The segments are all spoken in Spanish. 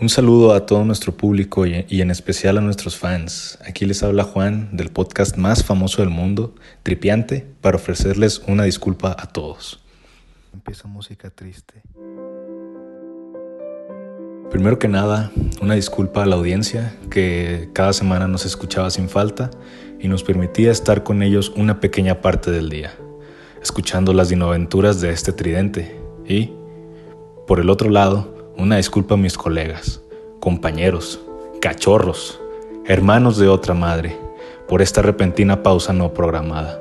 Un saludo a todo nuestro público y, en especial a nuestros fans. Aquí les habla Juan del podcast más famoso del mundo, Tripiante, para ofrecerles una disculpa a todos. Empieza música triste. Primero que nada, una disculpa a la audiencia que cada semana nos escuchaba sin falta y nos permitía estar con ellos una pequeña parte del día, escuchando las dinoventuras de este tridente. Y, por el otro lado, una disculpa a mis colegas, compañeros, cachorros, hermanos de otra madre, por esta repentina pausa no programada.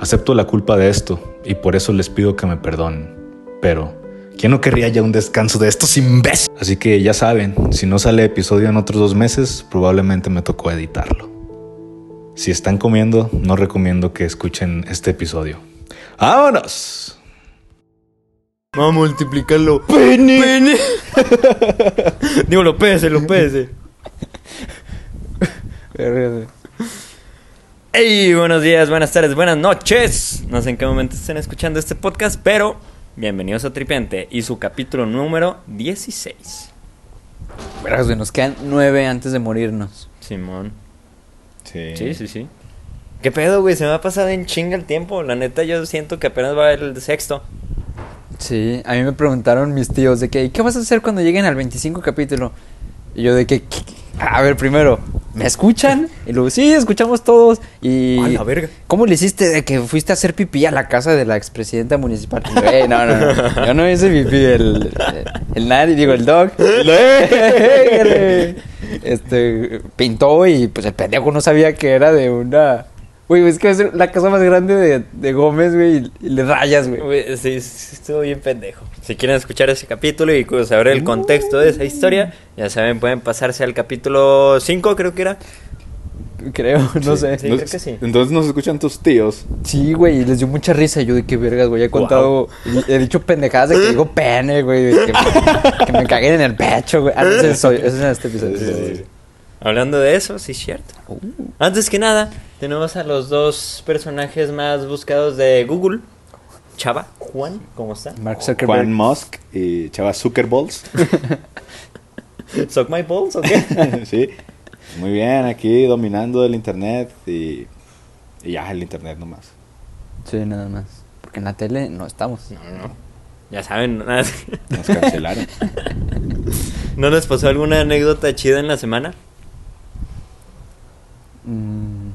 Acepto la culpa de esto y por eso les pido que me perdonen. Pero, ¿quién no querría ya un descanso de estos imbéciles? Así que ya saben, si no sale episodio en otros dos meses, probablemente me tocó editarlo. Si están comiendo, no recomiendo que escuchen este episodio. ¡Vámonos! Vamos a multiplicarlo. ¡Pene! ¡Pene! Digo, lo pese, lo pese. Hey, buenos días, buenas tardes, buenas noches. No sé en qué momento estén escuchando este podcast, pero bienvenidos a Tripiante y su capítulo número 16. Verás, güey, nos quedan nueve antes de morirnos. Simón. Sí. Sí, sí, sí. ¿Qué pedo, güey? Se me ha pasado en chinga el tiempo. La neta, yo siento que apenas va a haber el sexto. Sí, a mí me preguntaron mis tíos de que, ¿y qué vas a hacer cuando lleguen al 25 capítulo? Y yo de que, a ver, primero, ¿me escuchan? Y luego, sí, escuchamos todos. Y, A la verga. ¿cómo le hiciste de que fuiste a hacer pipí a la casa de la expresidenta municipal? Y yo, "Ey, no, no, no, yo no hice pipí, el, el nadie, digo, el dog. este, pintó y pues el pendejo no sabía que era de una... Güey, es que es la casa más grande de, de Gómez, güey, y, le rayas, güey. Güey, Sí, sí, estuvo bien pendejo. Si quieren escuchar ese capítulo y saber el contexto de esa historia, ya saben, pueden pasarse al capítulo 5, creo que era. Creo, no sé. Sí, creo que sí. Entonces nos escuchan tus tíos. Sí, güey, y les dio mucha risa. Yo de qué vergas, güey. He contado, he dicho pendejadas de que digo pene, güey. de Que, me- que me caguen en el pecho, güey. Ah, no, ese es en este episodio. Sí, sí, sí. Hablando de eso, sí, cierto. Antes que nada, tenemos a los dos personajes más buscados de Google. Chava, Juan, ¿cómo está? Mark Zuckerberg. Juan Musk y Chava Zuckerballs. ¿Suck my balls o qué? sí. Muy bien, aquí dominando el internet y, y ya el internet nomás. Sí, nada más. Porque en la tele no estamos. No, no. Ya saben, nada- Nos cancelaron. ¿no les pasó alguna anécdota chida en la semana? Mm,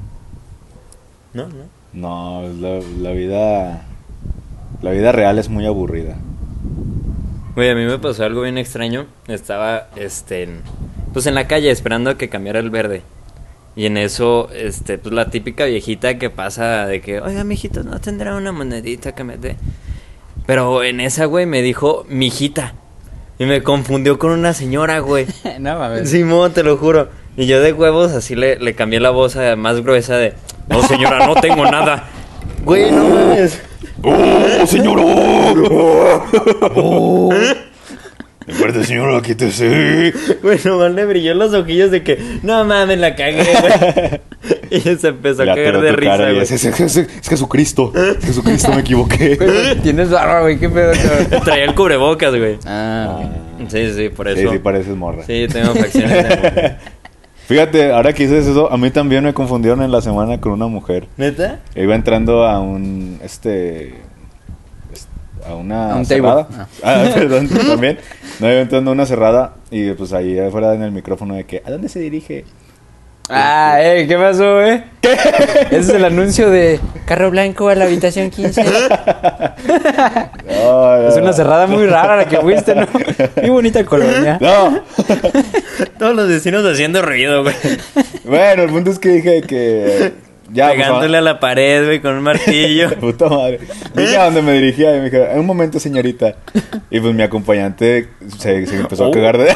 No, no. No, la, la vida. La vida real es muy aburrida. Güey, a mí me pasó algo bien extraño. Estaba, este, en- pues en la calle esperando a que cambiara el verde. Y en eso, este, pues la típica viejita que pasa de que, oiga, mijito, ¿no tendrá una monedita que me dé? Pero en esa, güey, me dijo, mijita. Y me confundió con una señora, güey. no mames. Simón, te lo juro. Y yo de huevos así le, le cambié la voz a más gruesa de, no señora, no tengo nada. Güey, no mames. ¡Oh, señor! Recuerde, señor, quítese. Güey, nomás le brilló los ojillos de que, no mames, la cagué, güey. y se empezó a caer de risa, güey. es, es- es- es Jesucristo. Es Jesucristo, me equivoqué. Güey, Tienes barba, güey. Qué pedo, cabrón. Traía el cubrebocas, güey. Ah, Sí, sí, por sí, eso. sí, pareces morra. Sí, tengo facciones de mujer. Fíjate, ahora que dices eso, a mí también me confundieron en la semana con una mujer. ¿Neta? Iba entrando a un, este, es- a una A un table. cerrada. Ah. Ah, perdón, también. No, iba entrando a una cerrada y pues ahí afuera en el micrófono de que, ¿a dónde se dirige? Ah, eh, ¿qué pasó, eh? Ese es el anuncio de carro blanco a la habitación 15. No, Es una cerrada muy rara la que fuiste, ¿no? Muy bonita colonia. No. Todos los vecinos haciendo ruido, güey. Bueno, el punto es que dije que ya Pegándole a la pared, güey, con un martillo. Puta madre. Dije a dónde me dirigía y me dijo, en un momento, señorita. Y pues mi acompañante se, se empezó Oh. a cagar de.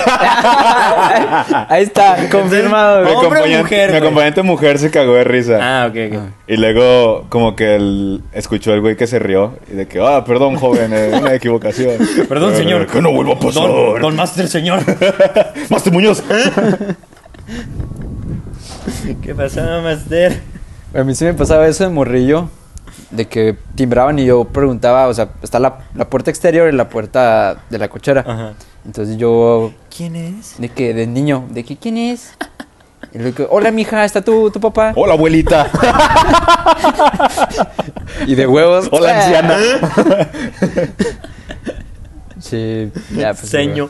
Ahí está, confirmado, mi acompañante, mujer, mi güey. acompañante mujer se cagó de risa. Ah, ok, ok. Y luego, como que él escuchó al güey que se rió. Y de que, ah, perdón, joven, es una equivocación. Perdón, Eh, señor. Que no vuelva a pasar. Don, don Master, señor. Master Muñoz. ¿Qué pasó, Master? A mí sí me pasaba eso de morrillo. De que timbraban y yo preguntaba, o sea, está la, la puerta exterior y la puerta de la cochera. Ajá. Entonces yo, ¿Quién es? de que, de niño, de que, ¿quién es? Y hola, mija, ¿está tu, tu papá? Hola, abuelita. Y de huevos. Hola, anciana. Sí, ya, pues. Seño.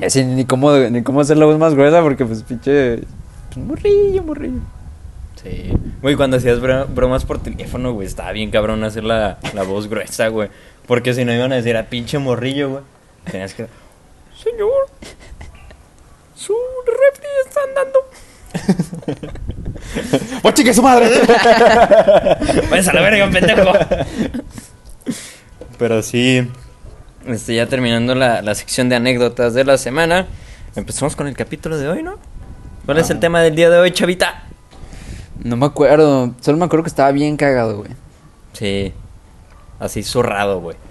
Y así ni cómo, ni cómo hacer la voz más gruesa porque, pues, pinche. Pues, morrillo, morrillo. Sí. Güey, cuando hacías bro- bromas por teléfono, güey, estaba bien cabrón hacer la, la voz gruesa, güey. Porque si no iban a decir a pinche morrillo, güey. Tenías que. Señor. Su refri está andando. ¡Oh, chique su madre! Váyanse a la verga, pendejo. Pero sí. Este, ya terminando la, la sección de anécdotas de la semana. Empezamos con el capítulo de hoy, ¿no? ¿Cuál es el tema del día de hoy, chavita? No me acuerdo. Solo me acuerdo que estaba bien cagado, güey. Sí. Así zurrado, güey.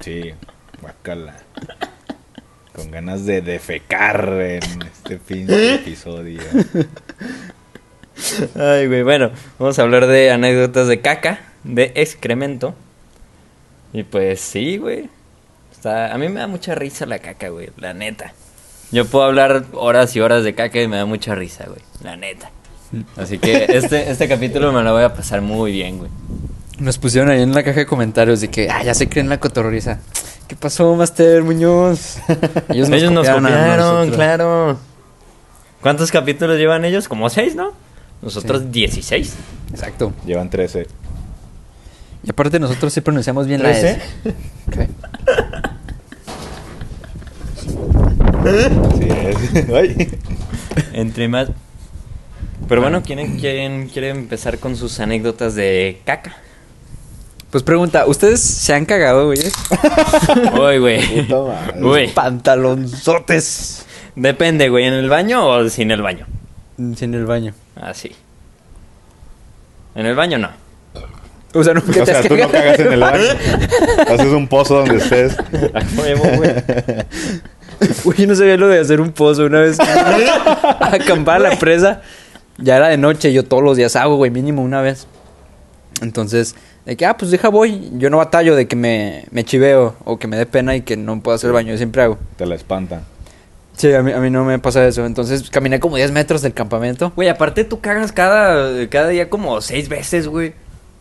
Sí, guacala. Con ganas de defecar en este pinche episodio. Ay, güey, bueno, vamos a hablar de anécdotas de caca, de excremento. Y pues sí, güey. Está... A mí me da mucha risa la caca, güey, la neta. Yo puedo hablar horas y horas de caca y me da mucha risa, güey, la neta. Así que este, este capítulo me lo voy a pasar muy bien, güey. Nos pusieron ahí en la caja de comentarios de que, ah, ya se creen la cotorriza. ¿Qué pasó, Master Muñoz? Ellos nos copiaron, a nosotros. claro. ¿Cuántos capítulos llevan ellos? Como seis, ¿no? Nosotros 16. Exacto. Llevan 13. Y aparte nosotros sí pronunciamos bien la ¿Trece? S. Ok. Así es. Ay. Entre más. Pero bueno, ¿quién, quién quiere empezar con sus anécdotas de caca? Pues pregunta, ¿ustedes se han cagado, güey? Uy, güey. Puta madre. Uy. Pantalonzotes. Depende, güey, ¿en el baño o sin el baño? Sin el baño. Ah, sí. En el baño no. O sea, nunca O sea, has tú no cagado. cagas en el baño. Haces un pozo donde estés. A huevo, güey. Uy, yo no sabía lo de hacer un pozo. Una vez a acampar a la presa. Ya era de noche. Yo todos los días hago, güey, mínimo una vez. Entonces, de que, ah, pues deja voy. Yo no batallo de que me, me chiveo o que me dé pena y que no puedo hacer el baño. Yo siempre hago. Te la espantan. Sí, a mí, a mí no me pasa eso. Entonces, caminé como 10 metros del campamento. Güey, aparte tú cagas cada, cada día como seis veces, güey.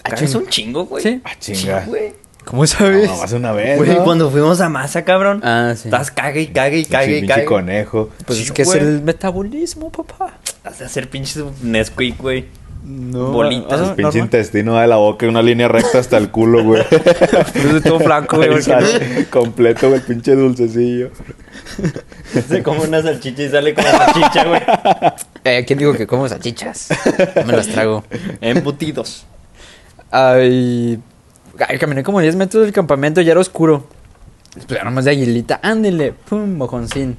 Ah, Cagas un chingo, güey. Sí. Ah, chinga. güey. ¿Cómo sabes? No, más una vez. Güey, ¿no? cuando fuimos a masa, cabrón. Ah, sí. Estás cague y cague y cague y cague. conejo. Pues Sí, es que güey. es el metabolismo, papá. Has de hacer pinches Nesquik, güey. No, Bolitas. ah, Pinche normal. intestino de la boca y una línea recta hasta el culo, güey. Pero es todo blanco, güey. Porque completo, güey, el pinche dulcecillo. Se come una salchicha y sale con la salchicha, güey. Eh, ¿Quién dijo que como salchichas? Me las trago. Embutidos. Ay, ay, caminé como 10 metros del campamento, ya era oscuro. Pues ya nomás de aguilita, ándele, pum, mojoncín.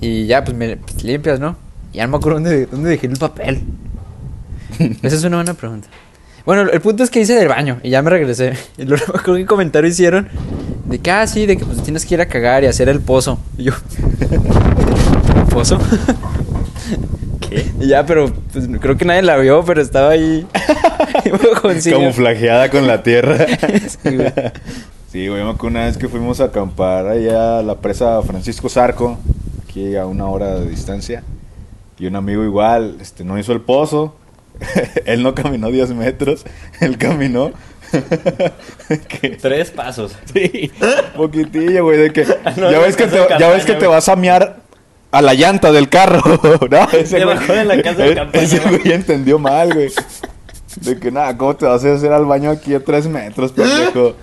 Y ya, pues me pues, limpias, ¿no? Ya no me acuerdo dónde, dónde dejé el papel. Esa es una buena pregunta. Bueno, el punto es que hice del baño y ya me regresé. Y luego me acuerdo qué comentario hicieron. De que, ah, sí, de que pues tienes que ir a cagar y hacer el pozo. Y yo, ¿pozo? ¿Qué? Y ya, pero pues, creo que nadie la vio, pero estaba ahí. Camuflajeada con la tierra. Sí, güey. Sí, güey, me acuerdo una vez que fuimos a acampar allá a la presa Francisco Zarco, aquí a una hora de distancia. Y un amigo igual, este, no hizo el pozo. él no caminó 10 metros, él caminó. Tres pasos. sí, poquitillo, güey, de que No, ya ves que te, ya ves que te vas a mear a la llanta del carro, ¿no? Ese Debajo güey- de la casa de e- campaña, Ese güey. entendió mal, güey. De que nada, ¿cómo te vas a hacer al baño aquí a tres metros, pendejo?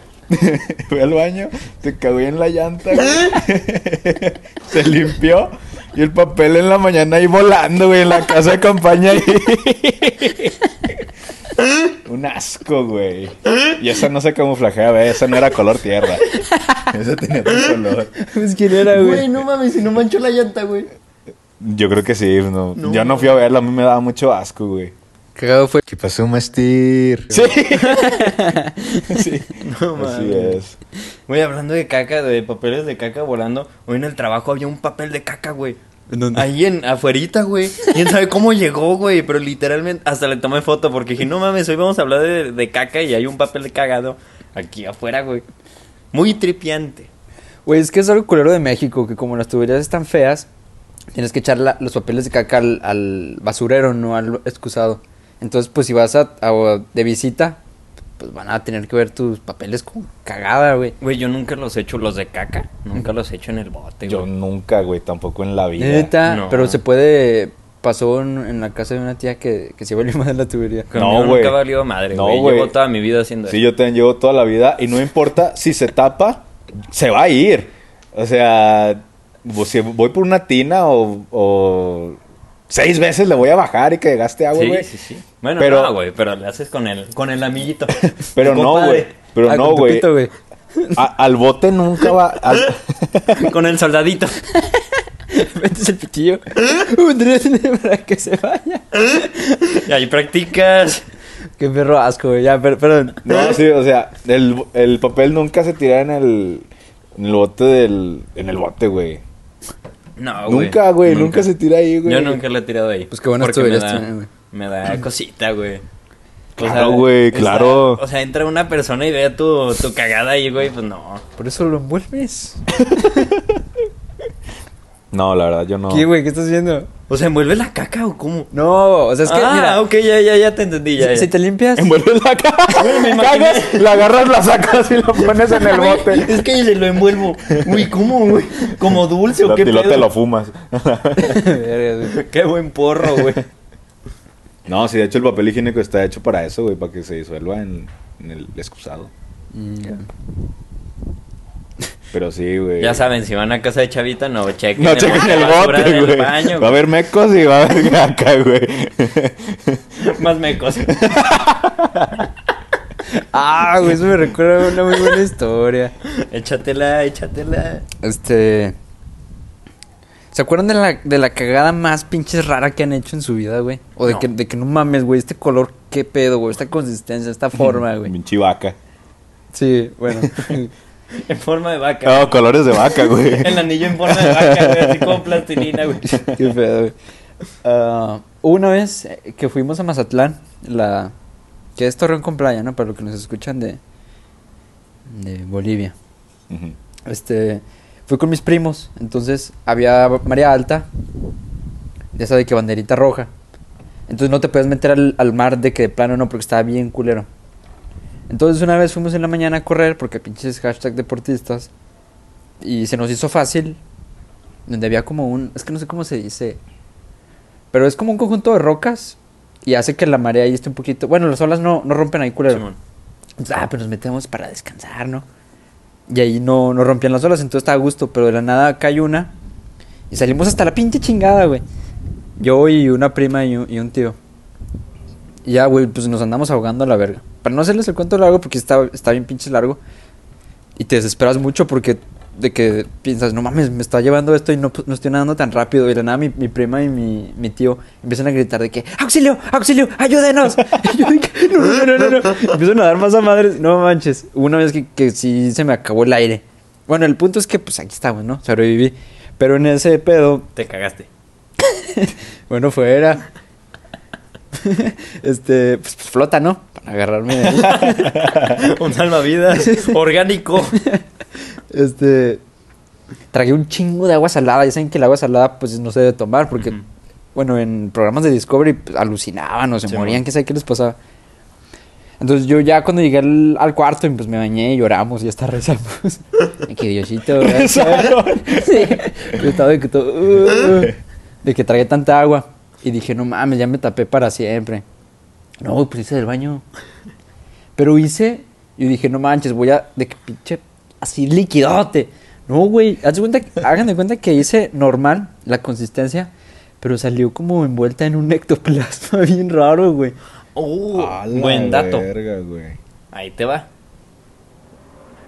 Fue al baño, se cagó en la llanta, güey. Se limpió y el papel en la mañana ahí volando, güey, en la casa de campaña ahí. Un asco, güey. Y esa no se camuflajea, ve, esa no era color tierra. Esa tenía otro color. Pues quién era, güey. no mames, si no mancho la llanta, güey. Yo creo que sí, no. No. Yo no fui a verla, a mí me daba mucho asco, güey. Cagado fue. ¿Qué pasó, Mastir? Sí. sí. No Así mames. es. Güey, hablando de caca, de papeles de caca volando, hoy en el trabajo había un papel de caca, güey. Ahí en afuerita, güey. ¿Quién sabe cómo llegó, güey? Pero literalmente hasta le tomé foto porque dije, no mames, hoy vamos a hablar de, de caca y hay un papel de cagado aquí afuera, güey. Muy tripiante. Güey, es que es algo culero de México, que como las tuberías están feas, tienes que echar la- los papeles de caca al, al basurero, no al excusado. Entonces, pues si vas a, a- de visita, pues van a tener que ver tus papeles con cagada, güey. Güey, yo nunca los he hecho los de caca. Nunca los he hecho en el bote, Yo güey. nunca, güey, tampoco en la vida. Neta, No. pero se puede... Pasó en, en la casa de una tía que, que se valió más de la tubería. No, güey. nunca valió madre, No, güey. Llevo toda mi vida haciendo Sí, eso. yo también llevo toda la vida y no importa si se tapa, se va a ir. O sea, si voy por una tina o, o seis veces le voy a bajar y que gaste agua, Sí, güey. sí, sí. Bueno, Pero- no, güey, pero le haces con el, con el amiguito. Pero no, güey. Pero Ah, no, güey. Al bote nunca va. al- con el soldadito. Metes el pitillo para que se vaya. Y ahí practicas. Qué perro asco, güey. Ya, per- perdón. No, sí, o sea, el, el papel nunca se tira en el, en el bote del. En el bote, güey. No, güey. Nunca, güey, nunca. se tira ahí, güey. Yo nunca lo he tirado ahí. Pues qué da, tienen, güey. Me da cosita, güey. Claro, güey, está- claro. O sea, entra una persona y ve tu, tu cagada ahí, güey, pues no. Por eso lo envuelves. No, la verdad, yo no. ¿Qué, güey? ¿Qué estás haciendo? O sea, ¿envuelve la caca o cómo? No, o sea, es que, ah, mira, ok, ya, ya, ya te entendí, ya. si, ya. si te limpias... Envuelves la caja, cagas, la agarras, la sacas y la pones en el bote. Es que se lo envuelvo. Uy, ¿cómo, güey? ¿Como dulce o Lo- qué y te lo fumas. Qué buen porro, güey. No, sí, de hecho el papel higiénico está hecho para eso, güey, para que se disuelva en, en el excusado. Mm, ya. Pero sí, güey. Ya saben, si van a casa de Chavita, no chequen No chequen el bote, güey. baño, Va a haber mecos y va a haber caca, güey. Más mecos. Ah, güey, eso me recuerda a una muy buena historia. échatela, échatela. Este... ¿Se acuerdan de la, de la cagada más pinches rara que han hecho en su vida, güey? O de, No. que, de que no mames, güey, este color, qué pedo, güey, esta consistencia, esta forma, güey. Pinche vaca. Sí, bueno. En forma de vaca. No, colores de vaca, güey. El anillo en forma de vaca, güey, así como plastilina, güey. Qué pedo, güey. Ah, una vez que fuimos a Mazatlán, la que es Torreón con playa, ¿no? Para los que nos escuchan de de Bolivia. Este, fui con mis primos, entonces había marea alta. Ya sabes que banderita roja. Entonces no te puedes meter al, al mar de que de plano no, porque estaba bien culero. Entonces una vez fuimos en la mañana a correr, porque pinches hashtag deportistas. Y se nos hizo fácil. Donde había como un. Es que no sé cómo se dice. Pero es como un conjunto de rocas. Y hace que la marea ahí esté un poquito. Bueno, las olas no, no rompen ahí culero. Simón. Ah, pero nos metemos para descansar, ¿no? Y ahí no, no rompían las olas, entonces estaba a gusto, pero de la nada cae una. Y salimos hasta la pinche chingada, güey. Yo y una prima y un, tío. Y ya, güey, pues nos andamos ahogando a la verga. Para no hacerles el cuento largo, porque está, está bien pinche largo. Y te desesperas mucho porque de que piensas, no mames, me está llevando esto y no, no estoy nadando tan rápido. Y de la nada mi, mi prima y mi, mi tío empiezan a gritar de que, auxilio, auxilio, ayúdenos. y yo de que, no, no, no, no, no. Empiezan a dar más a madres. No manches. Una vez que, que sí se me acabó el aire. Bueno, el punto es que pues aquí estamos, ¿no? Sobreviví. Pero en ese pedo, Te cagaste. bueno, fuera. este, pues, pues, flota, ¿no? Para agarrarme de ahí. Un salvavidas orgánico. Este. Tragué un chingo de agua salada. Ya saben que el agua salada, pues no se debe tomar. Porque, bueno, en programas de Discovery pues, alucinaban o se Sí, morían. ¿Qué sabe qué les pasaba? Entonces yo ya cuando llegué al, al cuarto, pues me bañé y lloramos y hasta rezamos. Y que Diosito, gracias. sí. Yo estaba de que todo. uh, de que tragué tanta agua. Y dije, no mames, ya me tapé para siempre. No, pues hice del baño. Pero hice, y dije, no manches, voy a, de que pinche, así liquidote. No, güey, haz de cuenta, hagan de cuenta que hice normal la consistencia, pero salió como envuelta en un ectoplasma bien raro, güey. Uh, la buen dato. verga, güey. Ahí te va.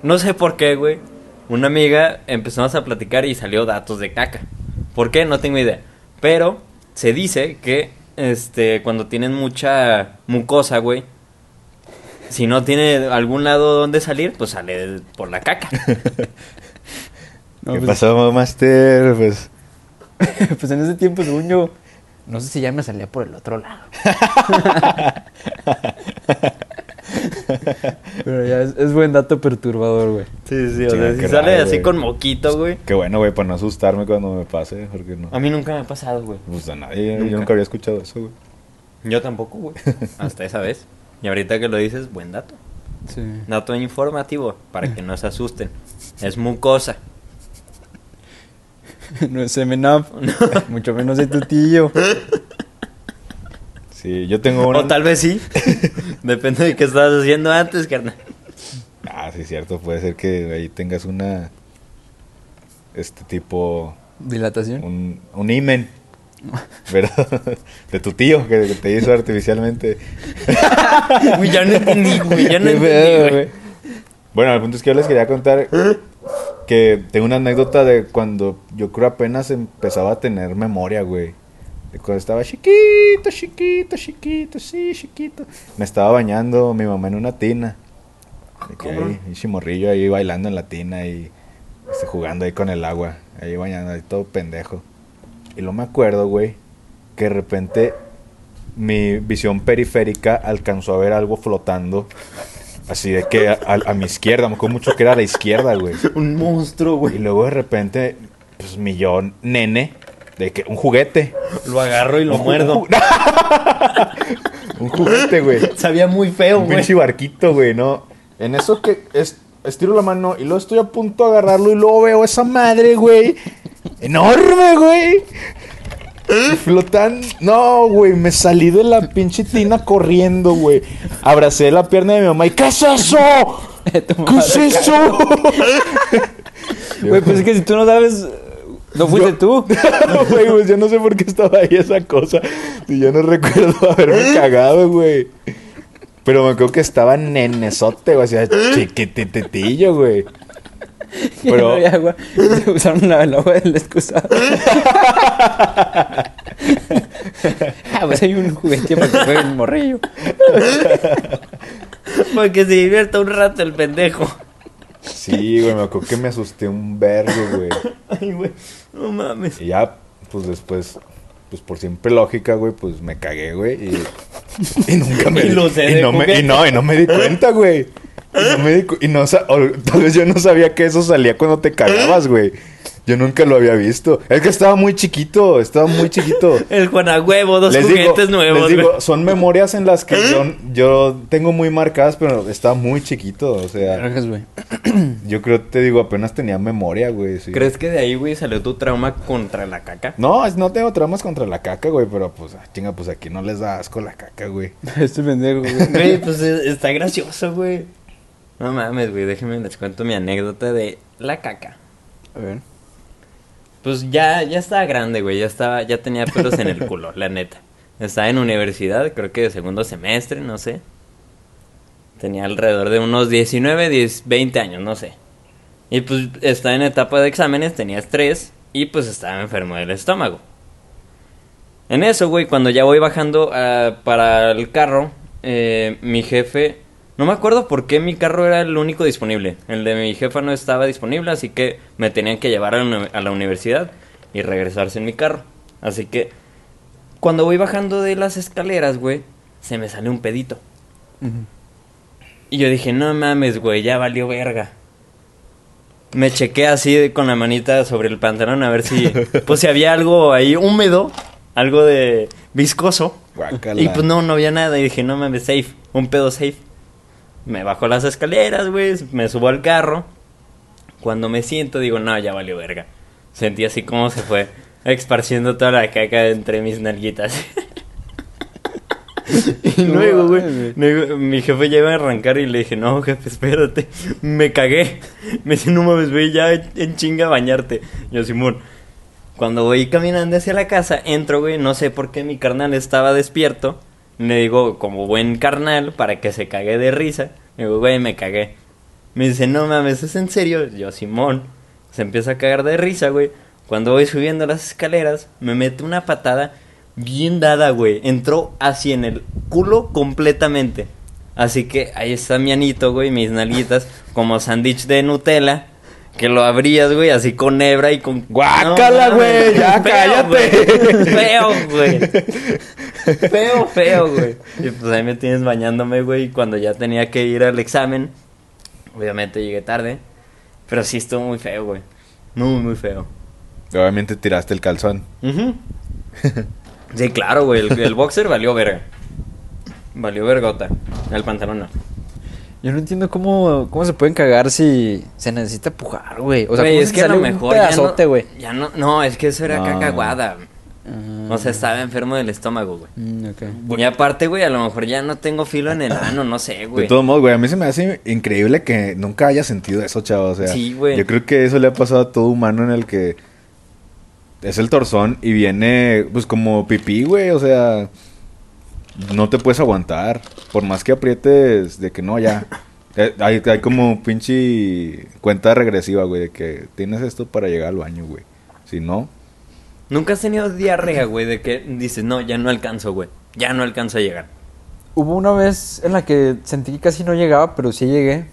No sé por qué, güey. Una amiga empezamos a platicar y salió datos de caca. ¿Por qué? No tengo idea. Pero se dice que este cuando tienen mucha mucosa, güey, si no tiene algún lado donde salir, pues sale por la caca. No, ¿Qué pues, pasó, Master? Pues. pues en ese tiempo, según yo, no sé si ya me salía por el otro lado. Pero ya es, es buen dato perturbador, güey. Sí, sí, o sea, si sale raro, así güey. con moquito, güey. Qué bueno, güey, para no asustarme cuando me pase, porque no. A mí nunca me ha pasado, güey. Pues a nadie, Nunca. yo nunca había escuchado eso, güey. Yo tampoco, güey. Hasta esa vez. Y ahorita que lo dices, buen dato. Sí. Dato informativo, para que no se asusten. Es mucosa. no es semen up. Mucho menos de tu tío. Sí, yo tengo una. O tal vez sí. Depende de qué estabas haciendo antes, carnal. Ah, sí, cierto, puede ser que ahí tengas una. Este tipo. Dilatación. Un, un imen. Pero de tu tío que, te hizo artificialmente. Ya no entendí, güey. Ya no Qué entendí, pedo, güey. Bueno, el punto es que yo les quería contar que tengo una anécdota de cuando yo creo apenas empezaba a tener memoria, güey. De cuando estaba chiquito, chiquito, chiquito, sí, chiquito. Me estaba bañando mi mamá en una tina. De que ahí, y chimorrillo ahí bailando en la tina y este, jugando ahí con el agua. Ahí bañando, ahí todo pendejo. Y lo me acuerdo, güey, que de repente mi visión periférica alcanzó a ver algo flotando. Así de que a, a- a mi izquierda, me acuerdo mucho que era a la izquierda, güey. Un monstruo, Y güey. luego de repente, pues mi yo, nene, de que un juguete. Lo agarro y lo Un ju- muerdo. Un juguete, güey. Sabía muy feo, Un güey. pinche barquito, güey, ¿no? En eso que es, estiro la mano y luego estoy a punto de agarrarlo y luego veo esa madre, güey. Enorme, güey. Flotan. No, güey, me salí de la pinche tina corriendo, güey. Abracé la pierna de mi mamá y ¿qué es eso? ¿Qué es eso? Güey, pues es que si tú no sabes, no fuiste Yo- tú. No, güey, pues yo no sé por qué estaba ahí esa cosa. Y yo no recuerdo haberme cagado, güey. Pero me acuerdo que estaba nenesote, güey. O sea, chiquitititillo, güey. Pero... No había agua. Y Usaron la, el agua del excusado. ah, pues hay un juguete para que juegue el morrillo. Porque se divierta un rato el pendejo. Sí, güey, me acuerdo que me asusté un vergo, güey. Ay, güey. No mames. Y ya, pues después, pues por siempre lógica, güey, pues me cagué, güey. Y, y nunca me Y lo sé y no, me, y no, y no me di cuenta, güey. Y no me di y no o tal vez yo no sabía que eso salía cuando te cagabas, güey. Yo nunca lo había visto. Es que estaba muy chiquito, estaba muy chiquito. El Juan a huevo, dos les digo, juguetes nuevos, les digo, son memorias en las que yo, yo tengo muy marcadas, pero estaba muy chiquito, o sea, yo creo, te digo, apenas tenía memoria, güey. sí. ¿Crees que de ahí, güey, salió tu trauma contra la caca? No, es- no tengo traumas contra la caca, güey, pero pues, ah, chinga, pues aquí no les da asco la caca, güey. Este pendejo, güey. Güey, pues es- está gracioso, güey. No mames, güey, déjenme les cuento mi anécdota de la caca. A ver. Pues ya, ya estaba grande, güey, ya estaba, ya tenía pelos en el culo, la neta. Estaba en universidad, creo que de segundo semestre, no sé. Tenía alrededor de unos 19, 10, 20 años, no sé. Y pues estaba en etapa de exámenes, tenía estrés y pues estaba enfermo del estómago. En eso, güey, cuando ya voy bajando ah, para el carro, eh, mi jefe... No me acuerdo por qué mi carro era el único disponible. El de mi jefa no estaba disponible, así que me tenían que llevar a la, universidad y regresarse en mi carro. Así que cuando voy bajando de las escaleras, güey, se me sale un pedito. Y yo dije, no mames, güey, ya valió verga. Me chequé así con la manita sobre el pantalón a ver si, pues si había algo ahí húmedo, algo de viscoso. Y pues no, no había nada. Y dije, no mames, safe, un pedo safe. Me bajo las escaleras, güey, me subo al carro. Cuando me siento, digo, no, ya valió verga. Sentí así como se fue esparciendo toda la caca entre mis nalguitas. y luego, güey, mi jefe ya iba a arrancar y le dije, no, jefe, espérate. Me cagué. Me dice, no mames, güey, ya en chinga a bañarte. Yo, Simón. Cuando voy caminando hacia la casa, entro, güey, no sé por qué mi carnal estaba despierto. Le digo, como buen carnal, para que se cague de risa. Le digo, güey, me cagué. Me dice, no mames, ¿es en serio? Yo, Simón. Se empieza a cagar de risa, güey. Cuando voy subiendo las escaleras, me mete una patada bien dada, güey. Entró así en el culo completamente. Así que ahí está mi anito, güey, mis nalguitas, como sándwich de Nutella. Que lo abrías, güey, así con hebra y con... Guácala, No, güey, ya feo, cállate. güey. Feo, güey. Feo, feo, güey. Y pues ahí me tienes bañándome, güey, cuando ya tenía que ir al examen. Obviamente llegué tarde. Pero sí estuvo muy feo, güey. Muy, muy feo. Obviamente tiraste el calzón. Sí, claro, güey. El, el boxer valió verga. Valió vergota. El pantalón no. Yo no entiendo cómo, cómo se pueden cagar si se necesita pujar, güey. O sea, Güey, ¿cómo es se que a lo un mejor ya no, pedazote, güey? ya no... No, es que eso era No. caca aguada. Ah, O sea, estaba enfermo del estómago, güey. mm. Y aparte, güey, a lo mejor ya no tengo filo en el ano, no sé, De güey. todos modos, güey, a mí se me hace increíble que nunca haya sentido eso, chavo. O sea, Sí, güey. yo creo que eso le ha pasado a todo humano en el que es el torzón y viene, pues, como pipí, güey. O sea, no te puedes aguantar. Por más que aprietes de que no, ya. Eh, Hay, hay como pinche cuenta regresiva, güey, de que tienes esto para llegar al baño, güey. Si no, Nunca has tenido diarrea, güey, de que dices, no, ya no alcanzo, güey. Ya no alcanzo a llegar. Hubo una vez en la que sentí que casi no llegaba, pero sí llegué.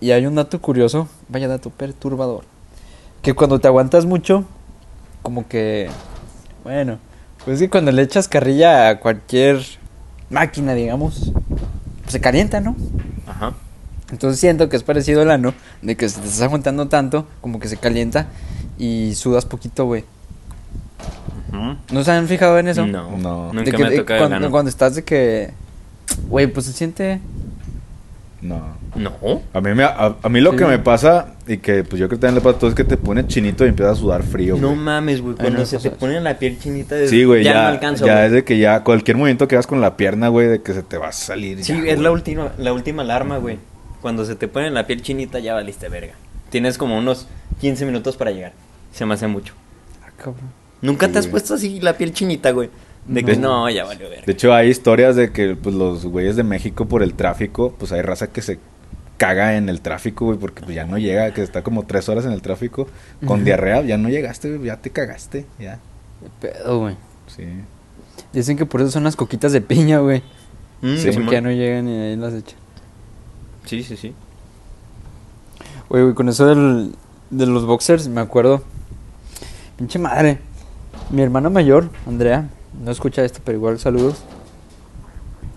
Y hay un dato curioso, vaya dato perturbador. Que cuando te aguantas mucho, como que... Bueno, pues es que cuando le echas carrilla a cualquier máquina, digamos, pues se calienta, ¿no? Ajá. Entonces siento que es parecido al ano, de que si te estás aguantando tanto, como que se calienta y sudas poquito, güey. ¿No se han fijado en eso? No, No. Nunca De que- me ha de- tocado cuando, el ano. cuando estás de que... Güey, pues se siente... no. No. A mí, me, a, a mí lo Sí. que me pasa, y que pues yo creo que también le pasa a todos, es que te pone chinito y empiezas a sudar frío, No güey. mames, güey. Ay, Cuando no, se te pone la piel chinita, de- Sí, güey, ya, no alcanzo, ya güey. es de que ya cualquier movimiento que hagas con la pierna, güey, de que se te va a salir. Sí, ya, es güey. la última, la última alarma, güey. Cuando se te pone la piel chinita, ya valiste verga. Tienes como unos 15 minutos para llegar. Se me hace mucho. Ah, cabrón. ¿Nunca Sí, te has güey. puesto así la piel chinita, güey? De que No. no, ya valió verga. De hecho, hay historias de que pues, los güeyes de México por el tráfico, pues hay raza que se caga en el tráfico, güey, porque pues, ya no llega, que está como tres horas en el tráfico con diarrea, ya no llegaste, güey, ya te cagaste, ya. Qué pedo, güey. Sí. Dicen que por eso son las coquitas de piña, güey. Mm, Sí, ya no llegan y ahí las echan. Sí, sí, sí. Oye, güey, con eso del, de los boxers, me acuerdo. Pinche madre. Mi hermana mayor, Andrea, no escucha esto, pero igual saludos.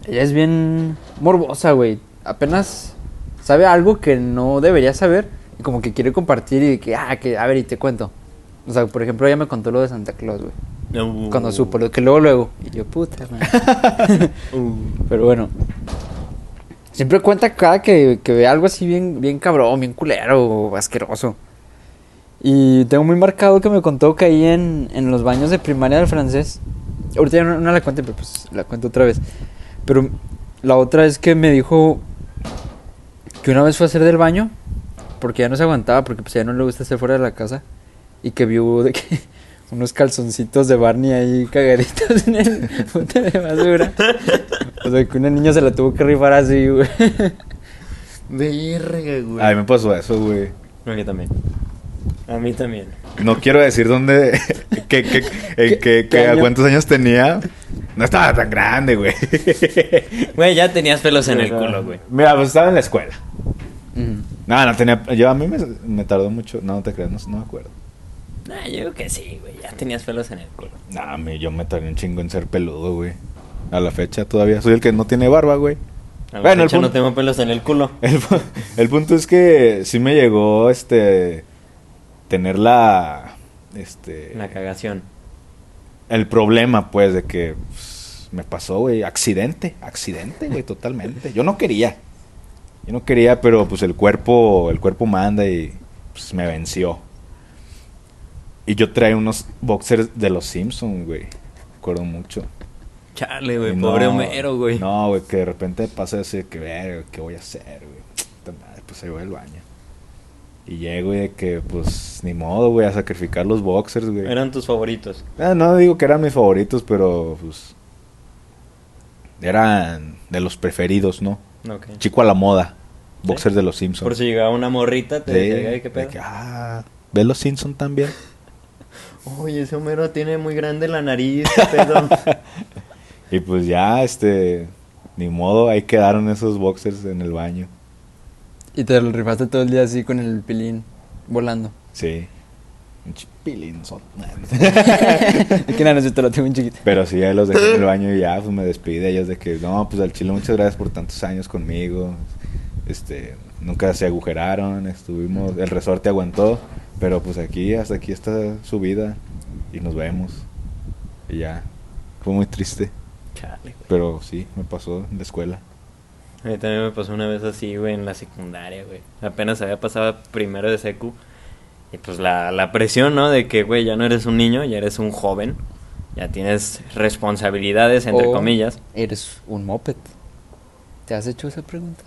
Ella es bien morbosa, güey. Apenas sabe algo que no debería saber y como que quiere compartir y que, ah, que, a ver, y te cuento. O sea, por ejemplo, ella me contó lo de Santa Claus, güey. Uh. Cuando supo, lo que luego, luego. Y yo, puta. Uh. Pero bueno. Siempre cuenta cada que, que ve algo así bien, bien cabrón, bien culero o asqueroso. Y tengo muy marcado que me contó que ahí en, en los baños de primaria del francés. Ahorita ya no, no la cuente, pero pues la cuento otra vez. Pero la otra es que me dijo que una vez fue a hacer del baño porque ya no se aguantaba, porque pues ya no le gusta estar fuera de la casa. Y que vio de que unos calzoncitos de Barney ahí cagaditos en el bote de basura. O sea, que una niña se la tuvo que rifar así, güey. Verga, güey. A mí me pasó eso, güey. A mí también. A mí también. No quiero decir dónde, que, que, ¿Qué- eh, que, qué que año? cuántos años tenía. No estaba tan grande, güey. Güey, ya tenías pelos en el culo, güey. Mira, pues estaba en la escuela. No, no tenía. Yo a mí me, me tardó mucho. No, no te creas, no, no me acuerdo. Nah, yo creo que sí, güey. Ya tenías pelos en el culo. No, me, yo me tardé un chingo en ser peludo, güey. A la fecha todavía. Soy el que no tiene barba, güey. A la Bueno, el fecha no punto- tengo pelos en el culo. El, el punto es que sí me llegó, este. Tener la. Este. La cagación. el problema, pues, de que pues, me pasó, güey, accidente, accidente, güey, totalmente. Yo no quería. Yo no quería, pero pues el cuerpo, el cuerpo manda y pues me venció. Y yo traía unos boxers de los Simpsons, güey. Me acuerdo mucho. Chale, güey. Pobre Homero, güey. No, güey, que de repente pasa así que, ver, ¿qué voy a hacer, güey? Pues ahí voy al baño. Y llego y de que, pues, ni modo, güey, a sacrificar los boxers, güey. Eran tus favoritos. Ah, no digo que eran mis favoritos, pero pues eran de los preferidos, ¿no? Chico a la moda, boxer de los Simpsons. Por si llegaba una morrita, te Sí, decía, "Ay, ¿qué de pedo? que, ah, ¿ves los Simpsons también? Oye, ese Homero tiene muy grande la nariz, qué pedo. Y pues ya, este, ni modo, ahí quedaron esos boxers en el baño. Y te lo rifaste todo el día así con el pilín. volando. Sí. Un. Es que nada, no te lo tengo un chiquito. Pero sí, ahí los dejé en el baño y ya, pues me despedí de ellos de que, no, pues al chile, muchas gracias por tantos años conmigo. Este, nunca se agujeraron, estuvimos, el resorte aguantó, pero pues aquí, hasta aquí está su vida y nos vemos. Y ya, fue muy triste, Chale, pero sí, me pasó en la escuela. A mí también me pasó una vez así, güey, en la secundaria, güey. Apenas había pasado primero de secu. Y pues la, la presión, ¿no? De que, güey, ya no eres un niño, ya eres un joven. Ya tienes responsabilidades, entre O comillas. Eres un moped. ¿Te has hecho esa pregunta?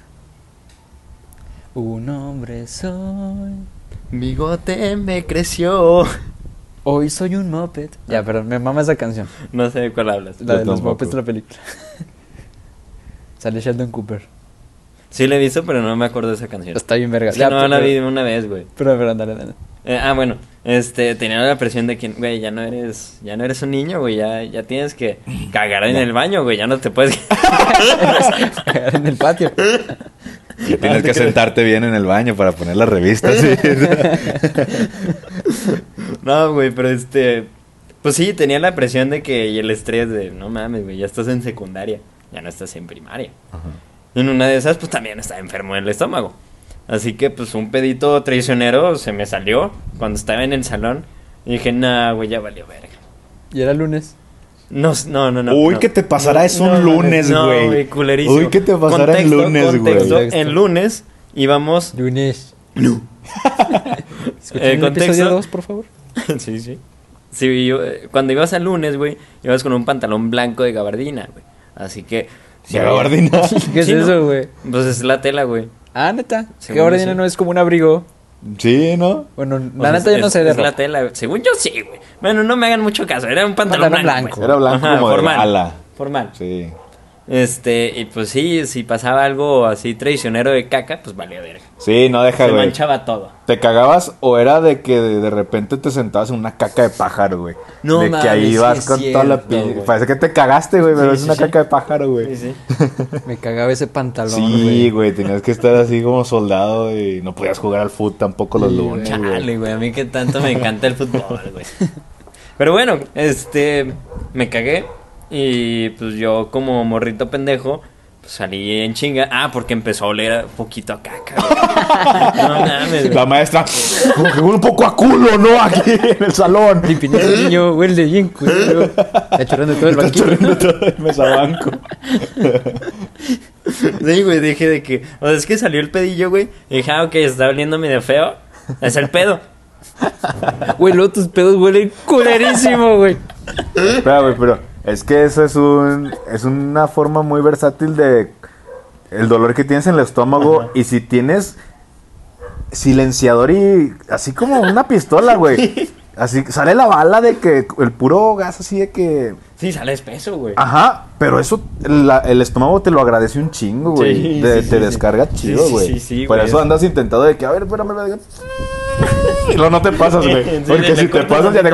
Un hombre soy. Bigote me creció. Hoy soy un moped. Ya, perdón, me mama esa canción. No sé de cuál hablas. La Yo de los tampoco. mopeds de la película. Sale Sheldon Cooper. Sí la he visto, pero no me acuerdo de esa canción. Está bien verga. Sí, Ya, no, pero- la vi una vez, güey. Pero, pero, dale, dale. Eh, ah, bueno, este, tenía la presión de que, güey, ya no eres, ya no eres un niño, güey, ya, ya tienes que cagar en el baño, güey, ya no te puedes... en el patio. Y tienes que sentarte bien en el baño para poner las revistas. sí. no, güey, pero este, pues sí, tenía la presión de que, y el estrés de, no mames, güey, ya estás en secundaria, ya no estás en primaria. Y en una de esas, pues también estaba enfermo del estómago. Así que, pues, un pedito traicionero se me salió cuando estaba en el salón. Y dije, nah, güey, ya valió verga. Y era lunes. No, no, no, no. Uy, no. que te pasará eso un no, lunes, no, güey. güey, culerísimo. Uy, que te pasará en Contexto, lunes, güey. En lunes íbamos... Lunes. No. Eh, el contexto. episodio 2, por favor. sí, sí. Sí, yo, eh, cuando ibas al lunes, güey, ibas con un pantalón blanco de gabardina, güey. Así que... De gabardina. ¿Qué es Sí, ¿no? eso, güey? Pues es la tela, güey. Ah, neta. Según Que gabardina no es como un abrigo. Sí, ¿no? Bueno, la neta yo no sé de es la tela. Según yo sí, güey. Bueno, no me hagan mucho caso. Era un pantalón, Pantalón blanco. Era blanco Ajá, como de formal. ala. Formal. Sí. Este, y pues sí, si pasaba algo así traicionero de caca, pues valía verga. Sí, no deja, Se güey. manchaba todo. ¿Te cagabas o era de que de, de repente te sentabas en una caca de pájaro, güey? No De que mames, ahí sí es con toda la cierto, pi- güey. Parece que te cagaste, güey, pero Sí, es sí, una sí. caca de pájaro, güey. Sí, Sí, sí. Me cagaba ese pantalón, güey, tenías que estar así como soldado y no podías jugar al fútbol tampoco los Sí, lunes, güey. Chale, güey, a mí que tanto me encanta el fútbol, güey. Pero bueno, este, me cagué y pues yo como morrito pendejo, pues salí en chinga. Ah, porque empezó a oler poquito a caca. güey. No mames, La maestra, como que huele un poco a culo, ¿no? Aquí en el salón. Limpiando el niño, huele bien culero. Está chorreando todo el Está banquillo. chorreando todo el mesabanco. Sí, güey, dije de que, o sea, es que salió el pedillo, güey. Y dije, ah, ok, está oliendo medio feo. Es el pedo. Güey, luego tus pedos huelen culerísimo, güey. Espera, güey, pero es que eso es un es una forma muy versátil de el dolor que tienes en el estómago y si tienes silenciador y así como una pistola, güey. Así sale la bala de que el puro gas así de que Sí, sale espeso, güey. ajá, pero eso la- el estómago te lo agradece un chingo, güey. Sí, Te- sí, te sí, descarga chido, Sí, sí, güey. Por güey. eso andas intentando de que a ver, espérame, diga- y luego no te pasas, güey. Sí, Porque si te pasas ya te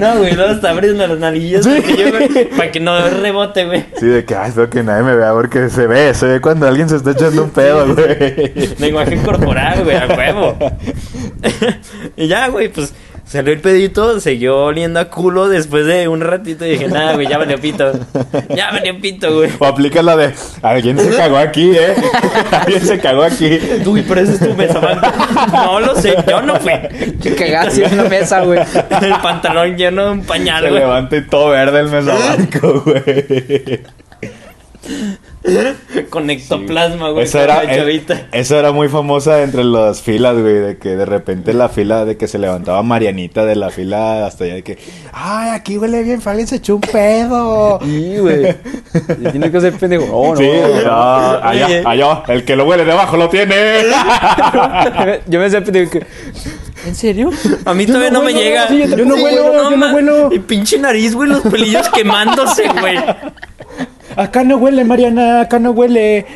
No, güey, luego hasta abres las yo, güey, para que no rebote, güey. Sí, de que, ay, espero que nadie me vea porque se ve, se ve cuando alguien se está echando un pedo, güey. Lenguaje corporal, güey, a huevo. y ya, güey, pues salió el pedito, siguió oliendo a culo después de un ratito y dije, nada, güey, ya valió pito. Ya valió pito, güey. O aplica la de, alguien se cagó aquí, ¿eh? alguien se cagó aquí. Uy, pero ese es tu mesa, banco. No lo sé, yo no fui. Que cagaste en la mesa, güey. El pantalón lleno de un pañal, Se güey. levanta y todo verde el mesabanco, güey. Con ectoplasma, güey. Esa con era, muy famosa entre las filas, güey, de que de repente la fila de que se levantaba Marianita de la fila hasta allá de que, ay, aquí huele bien, alguien se echó un pedo. Sí, güey. Y Tienes que ser pendejo. Oh, no. Sí, ah, allá, allá, el que lo huele de abajo lo tiene. Yo me sé pendejo que. ¿En serio? A mí todavía no, me huelo, llega. sí, yo no huelo, yo no. Y pinche nariz, güey, los pelillos quemándose, güey. Acá no huele, Mariana, acá no huele.